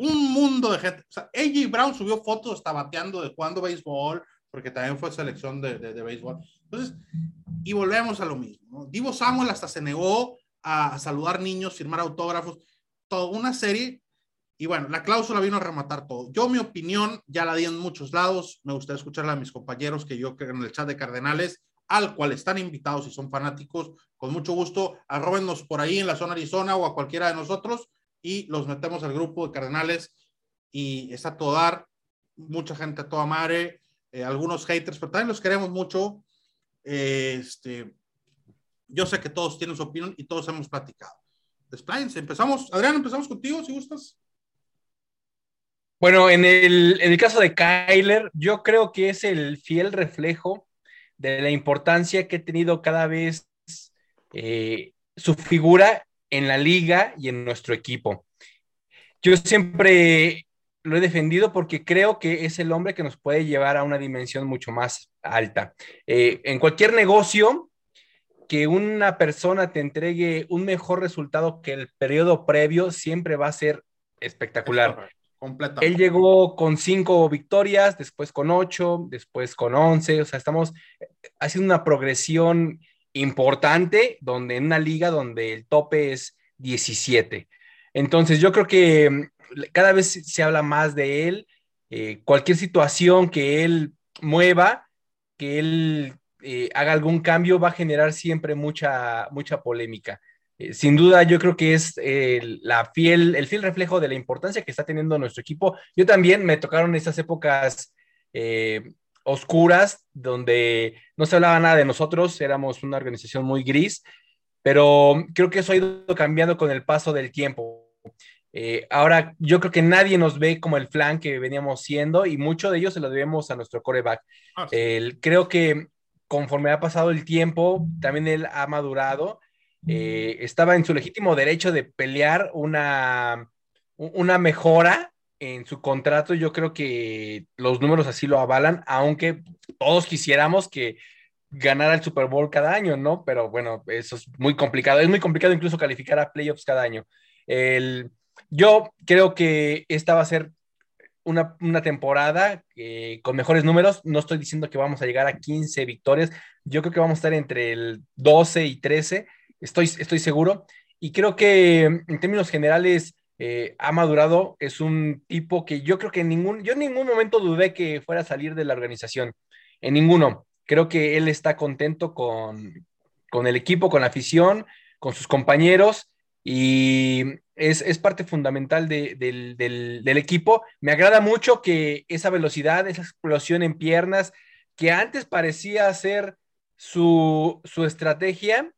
Un mundo de gente. O sea, AJ Brown subió fotos hasta bateando de jugando béisbol, porque también fue selección de, de, de béisbol. Entonces, y volvemos a lo mismo. ¿no? Divo Samuel hasta se negó a, saludar niños, firmar autógrafos, toda una serie. Y bueno, la cláusula vino a rematar todo. Yo mi opinión ya la di en muchos lados. Me gustaría escucharla a mis compañeros que yo en el chat de Cardenales, al cual están invitados y son fanáticos. Con mucho gusto, arrobennos por ahí en la zona Arizona o a cualquiera de nosotros y los metemos al grupo de Cardenales y está todo dar. Mucha gente a toda madre. eh, algunos haters, pero también los queremos mucho. este, yo sé que todos tienen su opinión y todos hemos platicado. Despláyense, empezamos. Adrián, empezamos contigo, si gustas. Bueno, en el, en el caso de Kyler, yo creo que es el fiel reflejo de la importancia que ha tenido cada vez eh, su figura en la liga y en nuestro equipo. Yo siempre lo he defendido porque creo que es el hombre que nos puede llevar a una dimensión mucho más alta. Eh, en cualquier negocio, que una persona te entregue un mejor resultado que el periodo previo siempre va a ser espectacular. Él llegó con cinco victorias, después con ocho, después con once, o sea, estamos haciendo una progresión importante donde en una liga donde el tope es 17. Entonces yo creo que mm, cada vez se habla más de él, eh, cualquier situación que él mueva, que él eh, haga algún cambio, va a generar siempre mucha, mucha polémica. Eh, sin duda, yo creo que es la fiel, el fiel reflejo de la importancia que está teniendo nuestro equipo. Yo también me tocaron esas épocas oscuras, donde no se hablaba nada de nosotros, éramos una organización muy gris, pero creo que eso ha ido cambiando con el paso del tiempo. Eh, ahora yo creo que nadie nos ve como el flan que veníamos siendo y mucho de ello se lo debemos a nuestro coreback. Ah, creo que conforme ha pasado el tiempo, también él ha madurado. Eh, estaba en su legítimo derecho de pelear una, una mejora en su contrato. Yo creo que los números así lo avalan, aunque todos quisiéramos que ganara el Super Bowl cada año, ¿no? Pero bueno, eso es muy complicado. Es muy complicado incluso calificar a playoffs cada año. El, yo creo que esta va a ser una, temporada eh, con mejores números. No estoy diciendo que vamos a llegar a 15 victorias. Yo creo que vamos a estar entre el 12 y 13. Estoy, estoy seguro. Y creo que en términos generales eh, ha madurado. Es un tipo que yo creo que en ningún, yo en ningún momento dudé que fuera a salir de la organización. En ninguno. Creo que él está contento con, con el equipo, con la afición, con sus compañeros y es, parte fundamental del, equipo. Me agrada mucho que esa velocidad, esa explosión en piernas, que antes parecía ser su, estrategia,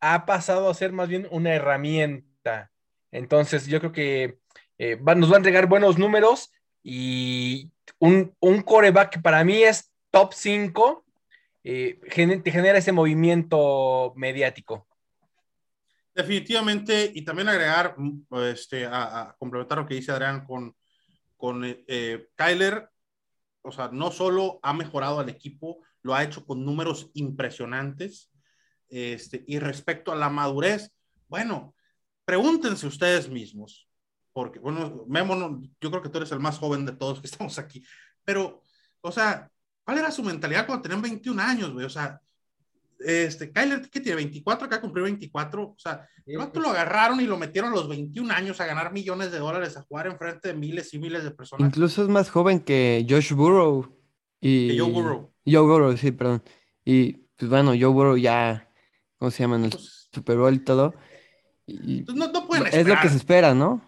ha pasado a ser más bien una herramienta. Entonces, yo creo que eh, nos va a entregar buenos números y un, un coreback que para mí es top 5, eh, genera ese movimiento mediático. Definitivamente, y también agregar, mm, este, a, complementar lo que dice Adrián con, con eh, Kyler, o sea, no solo ha mejorado al equipo, lo ha hecho con números impresionantes. Este, y respecto a la madurez, bueno, pregúntense ustedes mismos, porque, bueno, Memo, yo creo que tú eres el más joven de todos que estamos aquí, pero, o sea, ¿cuál era su mentalidad cuando tenían 21 años, güey? O sea, este, Kyler, ¿qué tiene? 24, acá cumplió 24. O sea, ¿cuánto lo agarraron y lo metieron a los 21 años a ganar millones de dólares, a jugar enfrente de miles y miles de personas? Incluso es más joven que Josh Burrow. Y... Joe Burrow. Joe Burrow, sí, perdón. Y pues bueno, Joe Burrow ya, ¿cómo se llama? En el pues Super Bowl y todo. Y, pues, no, no pueden esperar. Es lo que se espera, ¿no?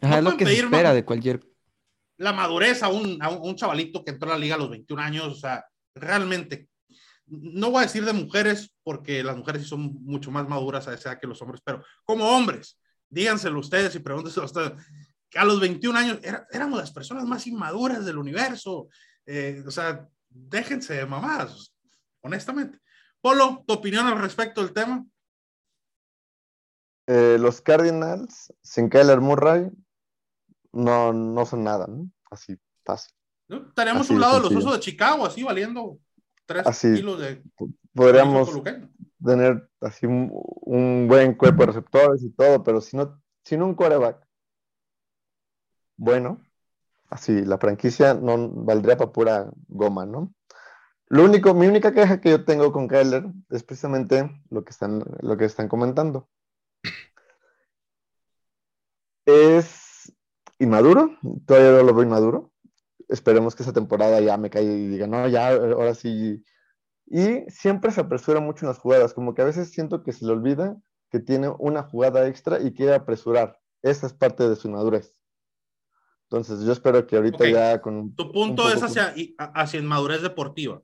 es lo que se espera de cualquier. La madurez a un, a un chavalito que entró a la liga a los 21 años, o sea, realmente no voy a decir de mujeres, porque las mujeres sí son mucho más maduras a esa edad que los hombres, pero como hombres, díganselo ustedes y pregúntenselo ustedes, que a los 21 años éramos las personas más inmaduras del universo. Eh, o sea, déjense de mamadas, honestamente. Polo, ¿tu opinión al respecto del tema? Eh, los Cardinals, sin Kyler Murray, no, no son nada, ¿no? Así fácil. ¿No? Estaríamos a un lado de los osos de Chicago, así valiendo así, Podríamos tener así un, buen cuerpo de receptores y todo, pero si no, sin un quarterback bueno, así la franquicia no valdría para pura goma, ¿no? Lo único, mi única queja que yo tengo con Kyler es precisamente lo que están, lo que están comentando. Es inmaduro, todavía no lo veo inmaduro esperemos que esa temporada ya me caiga y diga, no, ya, ahora sí. Y siempre se apresura mucho en las jugadas, como que a veces siento que se le olvida que tiene una jugada extra y quiere apresurar. Esa es parte de su madurez. Entonces, yo espero que ahorita Ok. ya con. Tu punto un es hacia, hacia inmadurez deportiva.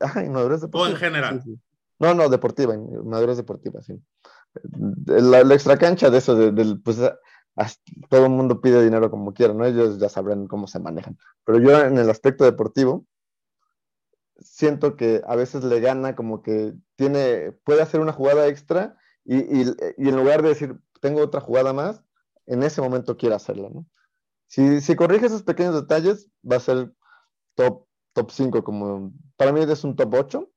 Ajá, inmadurez deportiva. O en general. Sí, sí. No, no, deportiva, inmadurez deportiva, sí. La, la extracancha de eso, de- del, pues todo el mundo pide dinero como quiera, ¿no? Ellos ya sabrán cómo se manejan. Pero yo en el aspecto deportivo, siento que a veces le gana como que tiene, puede hacer una jugada extra y, y- y en lugar de decir, tengo otra jugada más, en ese momento quiere hacerla, ¿no? Si, si corrige esos pequeños detalles, va a ser top, top 5, como para mí es un top 8,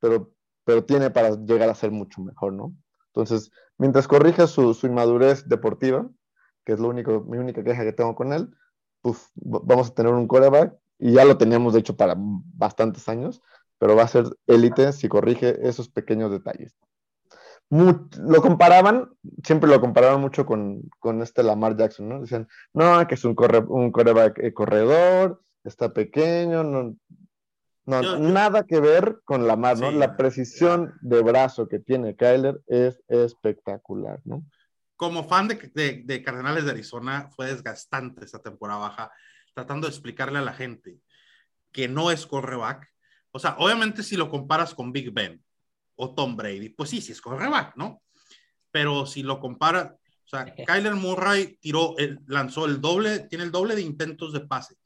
pero, pero tiene para llegar a ser mucho mejor, ¿no? Entonces, mientras corrija su, su inmadurez deportiva, que es lo único, mi única queja que tengo con él, pues vamos a tener un coreback, y ya lo teníamos de hecho para bastantes años, pero va a ser élite si corrige esos pequeños detalles. Mu- lo comparaban, siempre lo comparaban mucho con, con este Lamar Jackson, ¿no? Decían, no, que es un, corre, un coreback eh, corredor, está pequeño, no, no, Yo- yo- nada que ver con Lamar, ¿no? Sí, La precisión de brazo que tiene Kyler es espectacular, ¿no? Como fan de, de, de Cardenales de Arizona, fue desgastante esta temporada baja, tratando de explicarle a la gente que no es correback. O sea, obviamente si lo comparas con Big Ben o Tom Brady, pues sí, sí es correback, ¿no? Pero si lo comparas, o sea, Kyler Murray tiró, lanzó el doble, tiene el doble de intentos de pase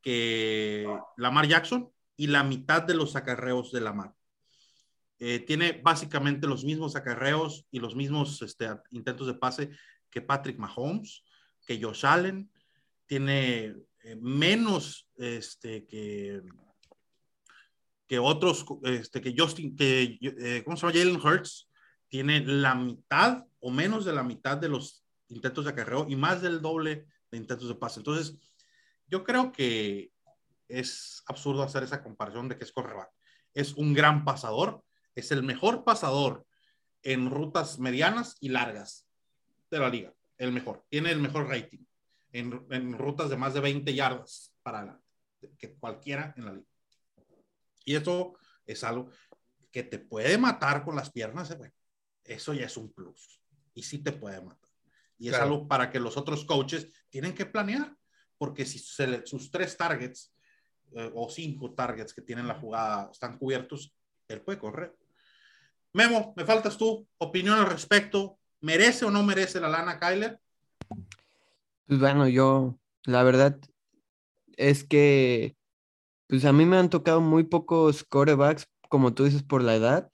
que Lamar Jackson y la mitad de los acarreos de Lamar. Eh, tiene básicamente los mismos acarreos y los mismos este, intentos de pase que Patrick Mahomes, que Josh Allen, tiene eh, menos este, que, que otros, este, que Justin, que, eh, ¿cómo se llama? Jalen Hurts, tiene la mitad o menos de la mitad de los intentos de acarreo y más del doble de intentos de pase. Entonces, yo creo que es absurdo hacer esa comparación de que es correback. Es un gran pasador, es el mejor pasador en rutas medianas y largas de la liga. El mejor, tiene el mejor rating en, en rutas de más de 20 yardas para adelante que cualquiera en la liga. Y eso es algo que te puede matar con las piernas, eh, bueno, eso ya es un plus. Y sí te puede matar. Y es algo para que los otros coaches tienen que planear, porque si se le- sus tres targets eh, o cinco targets que tienen la jugada están cubiertos, él puede correr. Memo, me faltas tú, opinión al respecto. ¿Merece o no merece la lana Kyler? Pues bueno, yo, la verdad es que, pues a mí me han tocado muy pocos quarterbacks, como tú dices, por la edad.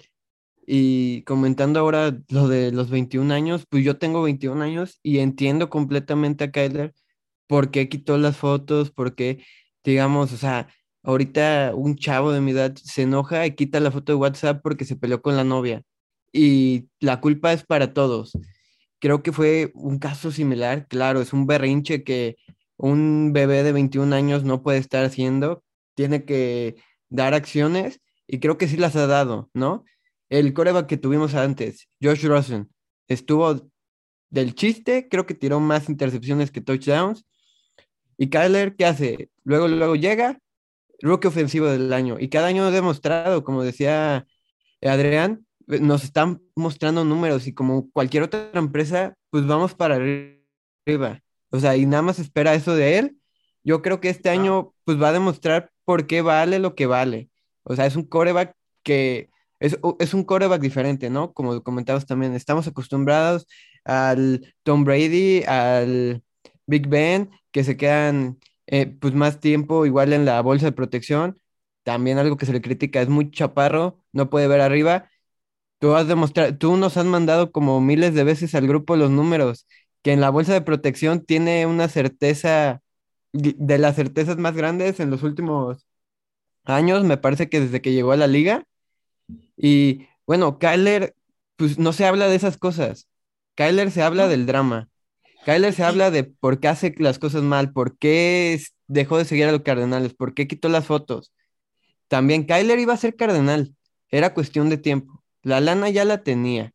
Y comentando ahora lo de los 21 años, pues yo tengo 21 años y entiendo completamente a Kyler por qué quitó las fotos, por qué, digamos, o sea, ahorita un chavo de mi edad se enoja y quita la foto de WhatsApp porque se peleó con la novia. Y la culpa es para todos creo que fue un caso similar. Claro, es un berrinche que un bebé de 21 años no puede estar haciendo. Tiene que dar acciones y creo que sí las ha dado, ¿no? El coreback que tuvimos antes, Josh Rosen, estuvo del chiste, creo que tiró más intercepciones que touchdowns. Y Kyler, ¿qué hace? Luego, luego llega, rookie ofensivo del año. Y cada año ha demostrado, como decía Adrián, nos están mostrando números y como cualquier otra empresa, pues vamos para arriba. O sea, y nada más espera eso de él. Yo creo que este año pues va a demostrar por qué vale lo que vale. O sea, es un coreback que es, es un coreback diferente, ¿no? Como comentabas también, estamos acostumbrados al Tom Brady, al Big Ben, que se quedan eh, pues más tiempo igual en la bolsa de protección. También algo que se le critica es muy chaparro, no puede ver arriba. Tú has demostrado, tú nos has mandado como miles de veces al grupo los números, que en la bolsa de protección tiene una certeza, de las certezas más grandes en los últimos años, me parece que desde que llegó a la liga. Y bueno, Kyler, pues no se habla de esas cosas. Kyler se habla del drama. Kyler se habla de por qué hace las cosas mal, por qué dejó de seguir a los Cardenales, por qué quitó las fotos. También Kyler iba a ser Cardenal, era cuestión de tiempo. La lana ya la tenía.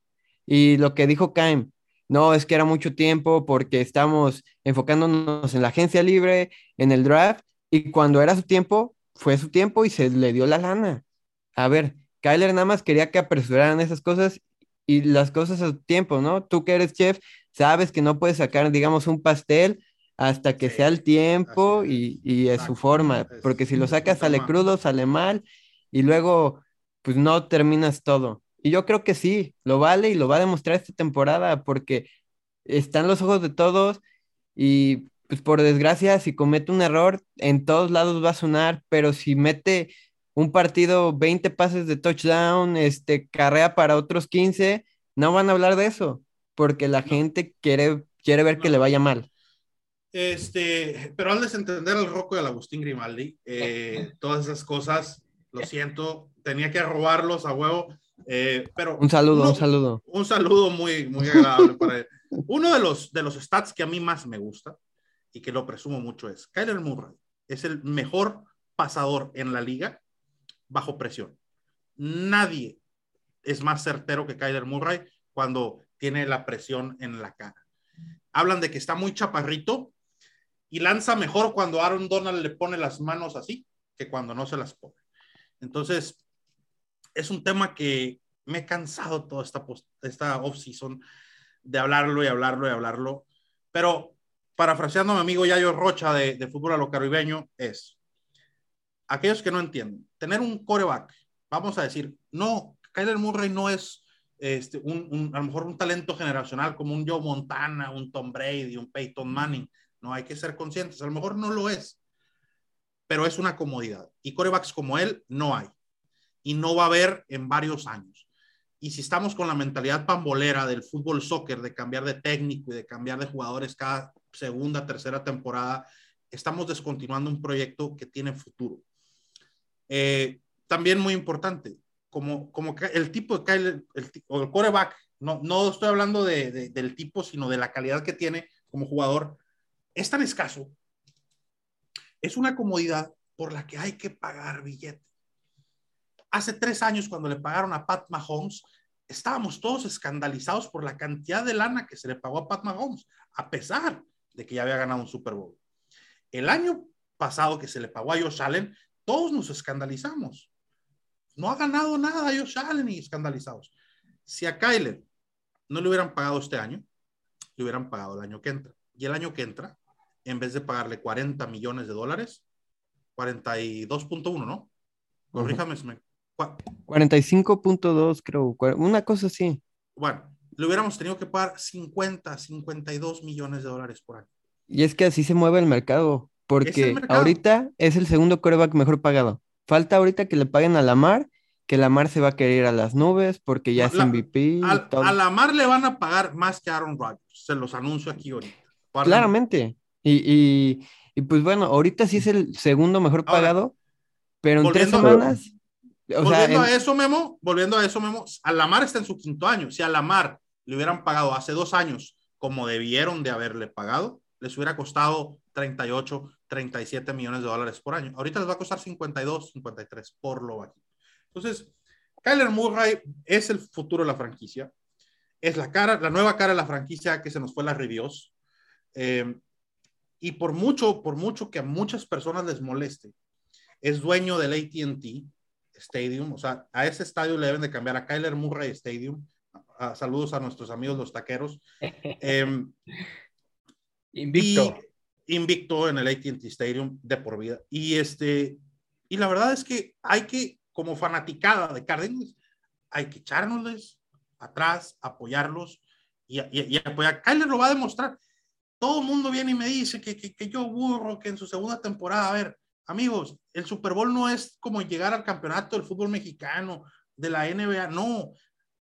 Y lo que dijo Kaim, no, es que era mucho tiempo porque estamos enfocándonos en la agencia libre, en el draft, y cuando era su tiempo, fue su tiempo y se le dio la lana. A ver, Kyler nada más quería que apresuraran esas cosas y las cosas a tiempo, ¿no? Tú que eres chef, sabes que no puedes sacar, digamos, un pastel hasta que Sí, sea el tiempo y, y es su forma, porque si lo sacas sale crudo, sale mal y luego pues no terminas todo. Y yo creo que sí, lo vale y lo va a demostrar esta temporada porque están los ojos de todos y pues por desgracia si comete un error en todos lados va a sonar, pero si mete un partido 20 pases de touchdown, este carrea para otros 15, no van a hablar de eso porque la No. gente quiere quiere ver que No. le vaya mal. Este, pero al desentender al Rocco y al Agustín Grimaldi, eh, todas esas cosas, lo siento, tenía que robarlos a huevo, eh, pero Un saludo, uno- un saludo. un saludo muy, muy agradable para él. Uno de los, de los stats que a mí más me gusta y que lo presumo mucho es Kyler Murray es el mejor pasador en la liga bajo presión. Nadie es más certero que Kyler Murray cuando tiene la presión en la cara. Hablan de que está muy chaparrito y lanza mejor cuando Aaron Donald le pone las manos así que cuando no se las pone. Entonces, es un tema que me he cansado toda esta, esta off-season de hablarlo y hablarlo y hablarlo. Pero parafraseando a mi amigo Yayo Rocha de, de Fútbol a lo Caribeño, es aquellos que no entienden, tener un coreback, vamos a decir, no, Kyler Murray no es este, un, un- a lo mejor un talento generacional como un Joe Montana, un Tom Brady, un Peyton Manning. No hay que ser conscientes, a lo mejor no lo es, pero es una comodidad. Y corebacks como él no hay. Y no va a haber en varios años. Y si estamos con la mentalidad pambolera del fútbol soccer, de cambiar de técnico y de cambiar de jugadores cada segunda, tercera temporada, estamos descontinuando un proyecto que tiene futuro. Eh, también muy importante, como, como el tipo de Kyler, el, o el quarterback, no, no estoy hablando de- del tipo, sino de la calidad que tiene como jugador, es tan escaso. Es una comodidad por la que hay que pagar billete. Hace tres años, cuando le pagaron a Pat Mahomes, estábamos todos escandalizados por la cantidad de lana que se le pagó a Pat Mahomes, a pesar de que ya había ganado un Super Bowl. El año pasado que se le pagó a Josh Allen, todos nos escandalizamos. No ha ganado nada a Josh Allen y escandalizados. Si a Kyler no le hubieran pagado este año, le hubieran pagado el año que entra. Y el año que entra, en vez de pagarle 40 millones de dólares, 42.1, ¿no? Corríjame me... cua- 45.2 creo, una cosa así. Bueno, le hubiéramos tenido que pagar 50, 52 millones de dólares por año. Y es que así se mueve el mercado, porque mercado. ahorita es el segundo coreback mejor pagado. Falta ahorita que le paguen a Lamar, que Lamar se va a querer ir a las nubes porque ya es la- MVP Al- a Lamar le van a pagar más que a Aaron Rodgers. Se los anuncio aquí ahorita. Claramente. Y, y, y pues bueno, ahorita sí es el segundo mejor Ahora, pagado, pero en tres semanas, o sea, volviendo en- a eso, Memo, volviendo a eso, Memo, a Lamar está en su quinto año. Si a Lamar le hubieran pagado hace dos años como debieron de haberle pagado, les hubiera costado 38, 37 millones de dólares por año. Ahorita les va a costar 52, 53 por lo bajito. Entonces, Kyler Murray es el futuro de la franquicia. Es la cara, la nueva cara de la franquicia que se nos fue la Rivios. Eh, y por mucho, por mucho que a muchas personas les moleste, es dueño del ATT Stadium, o sea, a ese estadio le deben de cambiar a Kyler Murray Stadium. Ah, saludos a nuestros amigos los taqueros. Eh, Invicto. y invicto en el AT&T Stadium de por vida. Y este, y la verdad es que hay que, como fanaticada de Cardinals, hay que echárnosles atrás, apoyarlos y, y, y apoyar. Kyler lo va a demostrar. Todo el mundo viene y me dice que, que, que yo burro, que en su segunda temporada, a ver, amigos, el Super Bowl no es como llegar al campeonato del fútbol mexicano, de la NBA, no.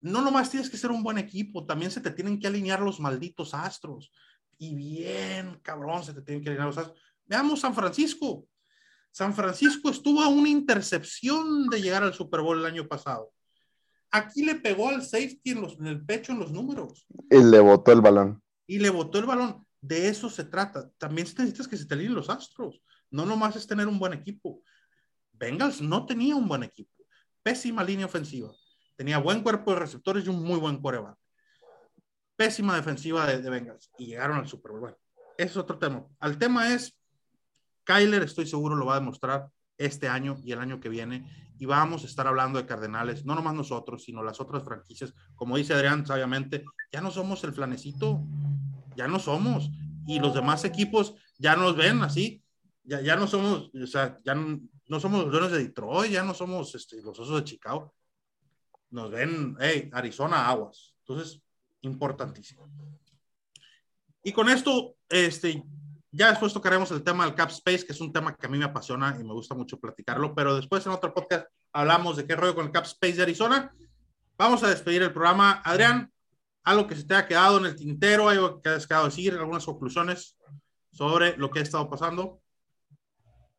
No nomás tienes que ser un buen equipo, también se te tienen que alinear los malditos astros y bien, cabrón, se te tienen que alinear los astros. Veamos San Francisco. San Francisco estuvo a una intercepción de llegar al Super Bowl el año pasado. Aquí le pegó al safety en, los, en el pecho en los números Y le botó el balón. y le botó el balón. De eso se trata. También necesitas que se te alineen los astros. No nomás es tener un buen equipo. Bengals no tenía un buen equipo. Pésima línea ofensiva. Tenía buen cuerpo de receptores y un muy buen coreback. Pésima defensiva de, de Bengals. Y llegaron al Super Bowl. Bueno, ese es otro tema. Al tema es, Kyler estoy seguro lo va a demostrar este año y el año que viene. Y vamos a estar hablando de Cardenales, no nomás nosotros, sino las otras franquicias. Como dice Adrián, sabiamente, ya no somos el flanecito, ya no somos. y los demás equipos ya nos ven así, ya, ya no somos, o sea, ya no, no somos los dueños de Detroit, ya no somos este, los osos de Chicago. Nos ven, hey, Arizona, aguas. Entonces, importantísimo. Y con esto, este, ya después tocaremos el tema del cap space, que es un tema que a mí me apasiona y me gusta mucho platicarlo, pero después en otro podcast hablamos de qué rollo con el cap space de Arizona. Vamos a despedir el programa. Adrián, algo que se te ha quedado en el tintero, algo que has quedado decir, algunas conclusiones sobre lo que ha estado pasando.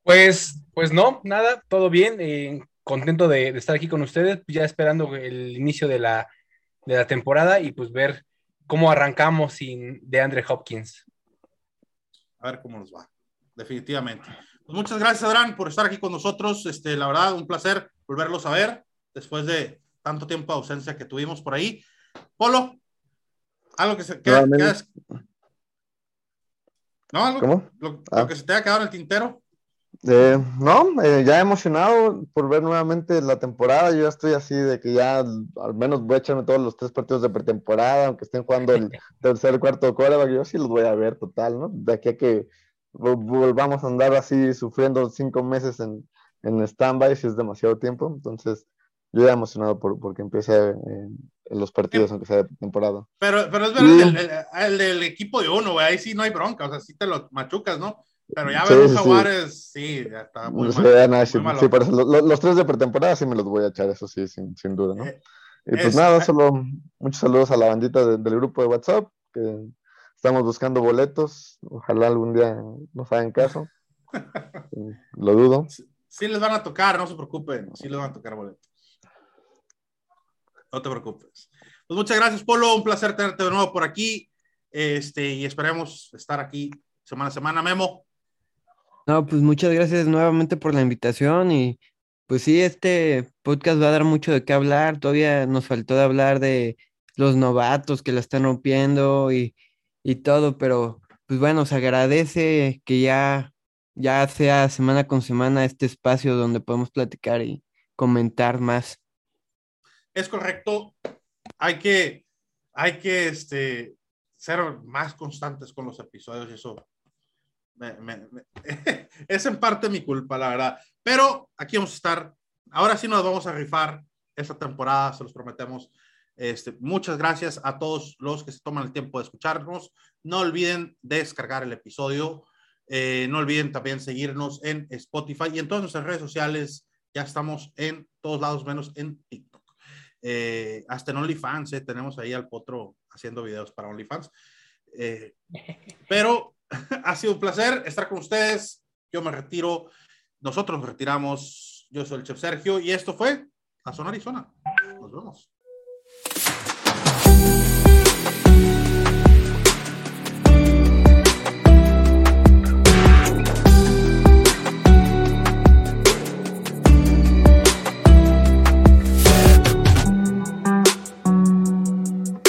Pues, pues no, nada, todo bien. Eh, contento de, de, estar aquí con ustedes, ya esperando el inicio de la, de la temporada y pues ver cómo arrancamos sin de Andre Hopkins. A ver cómo nos va, definitivamente. Pues muchas gracias, Adrián, por estar aquí con nosotros. Este, la verdad, un placer volverlos a ver después de tanto tiempo de ausencia que tuvimos por ahí. Polo, algo que se que, no. ¿Algo, ¿Cómo? Lo, ah. lo, que se te ha quedado en el tintero. Eh, no, eh, ya emocionado por ver nuevamente la temporada. Yo ya estoy así de que ya al menos voy a echarme todos los tres partidos de pretemporada, aunque estén jugando el tercer, cuarto coreback. Yo sí los voy a ver total, ¿no? De aquí a que volvamos a andar así sufriendo cinco meses en, en stand-by, si es demasiado tiempo. Entonces, yo ya emocionado por porque empiece eh, los partidos, aunque sea de temporada. Pero, pero es verdad, y... el, el, el, del equipo de uno, güey, ahí sí no hay bronca, o sea, sí te lo machucas, ¿no? Pero ya ver sí, los jaguares, sí. sí, ya está muy sí, mal. Sí, muy sí por eso, los, los, tres de pretemporada sí me los voy a echar, eso sí, sin, sin duda, ¿no? Eh, y pues es, nada, solo muchos saludos a la bandita de, del grupo de WhatsApp, que estamos buscando boletos, ojalá algún día nos hagan caso. Lo dudo. Sí, les van a tocar, no se preocupen, sí les van a tocar boletos. No te preocupes. Pues muchas gracias, Polo, un placer tenerte de nuevo por aquí, este, y esperemos estar aquí semana a semana. Memo, no, pues muchas gracias nuevamente por la invitación y pues sí, este podcast va a dar mucho de qué hablar. Todavía nos faltó de hablar de los novatos que la están rompiendo y, y todo, pero pues bueno, se agradece que ya, ya sea semana con semana este espacio donde podemos platicar y comentar más. Es correcto. Hay que, hay que este, ser más constantes con los episodios eso me, me, me, es en parte mi culpa, la verdad. Pero aquí vamos a estar. Ahora sí nos vamos a rifar esta temporada, se los prometemos. Este, muchas gracias a todos los que se toman el tiempo de escucharnos. No olviden descargar el episodio. Eh, no olviden también seguirnos en Spotify y en todas nuestras redes sociales. Ya estamos en todos lados, menos en TikTok. Eh, hasta en OnlyFans, eh, tenemos ahí al potro haciendo videos para OnlyFans. Pero ha sido un placer estar con ustedes. Yo me retiro. Nosotros nos retiramos. Yo soy el chef Sergio y esto fue A Zona Arizona. Nos vemos.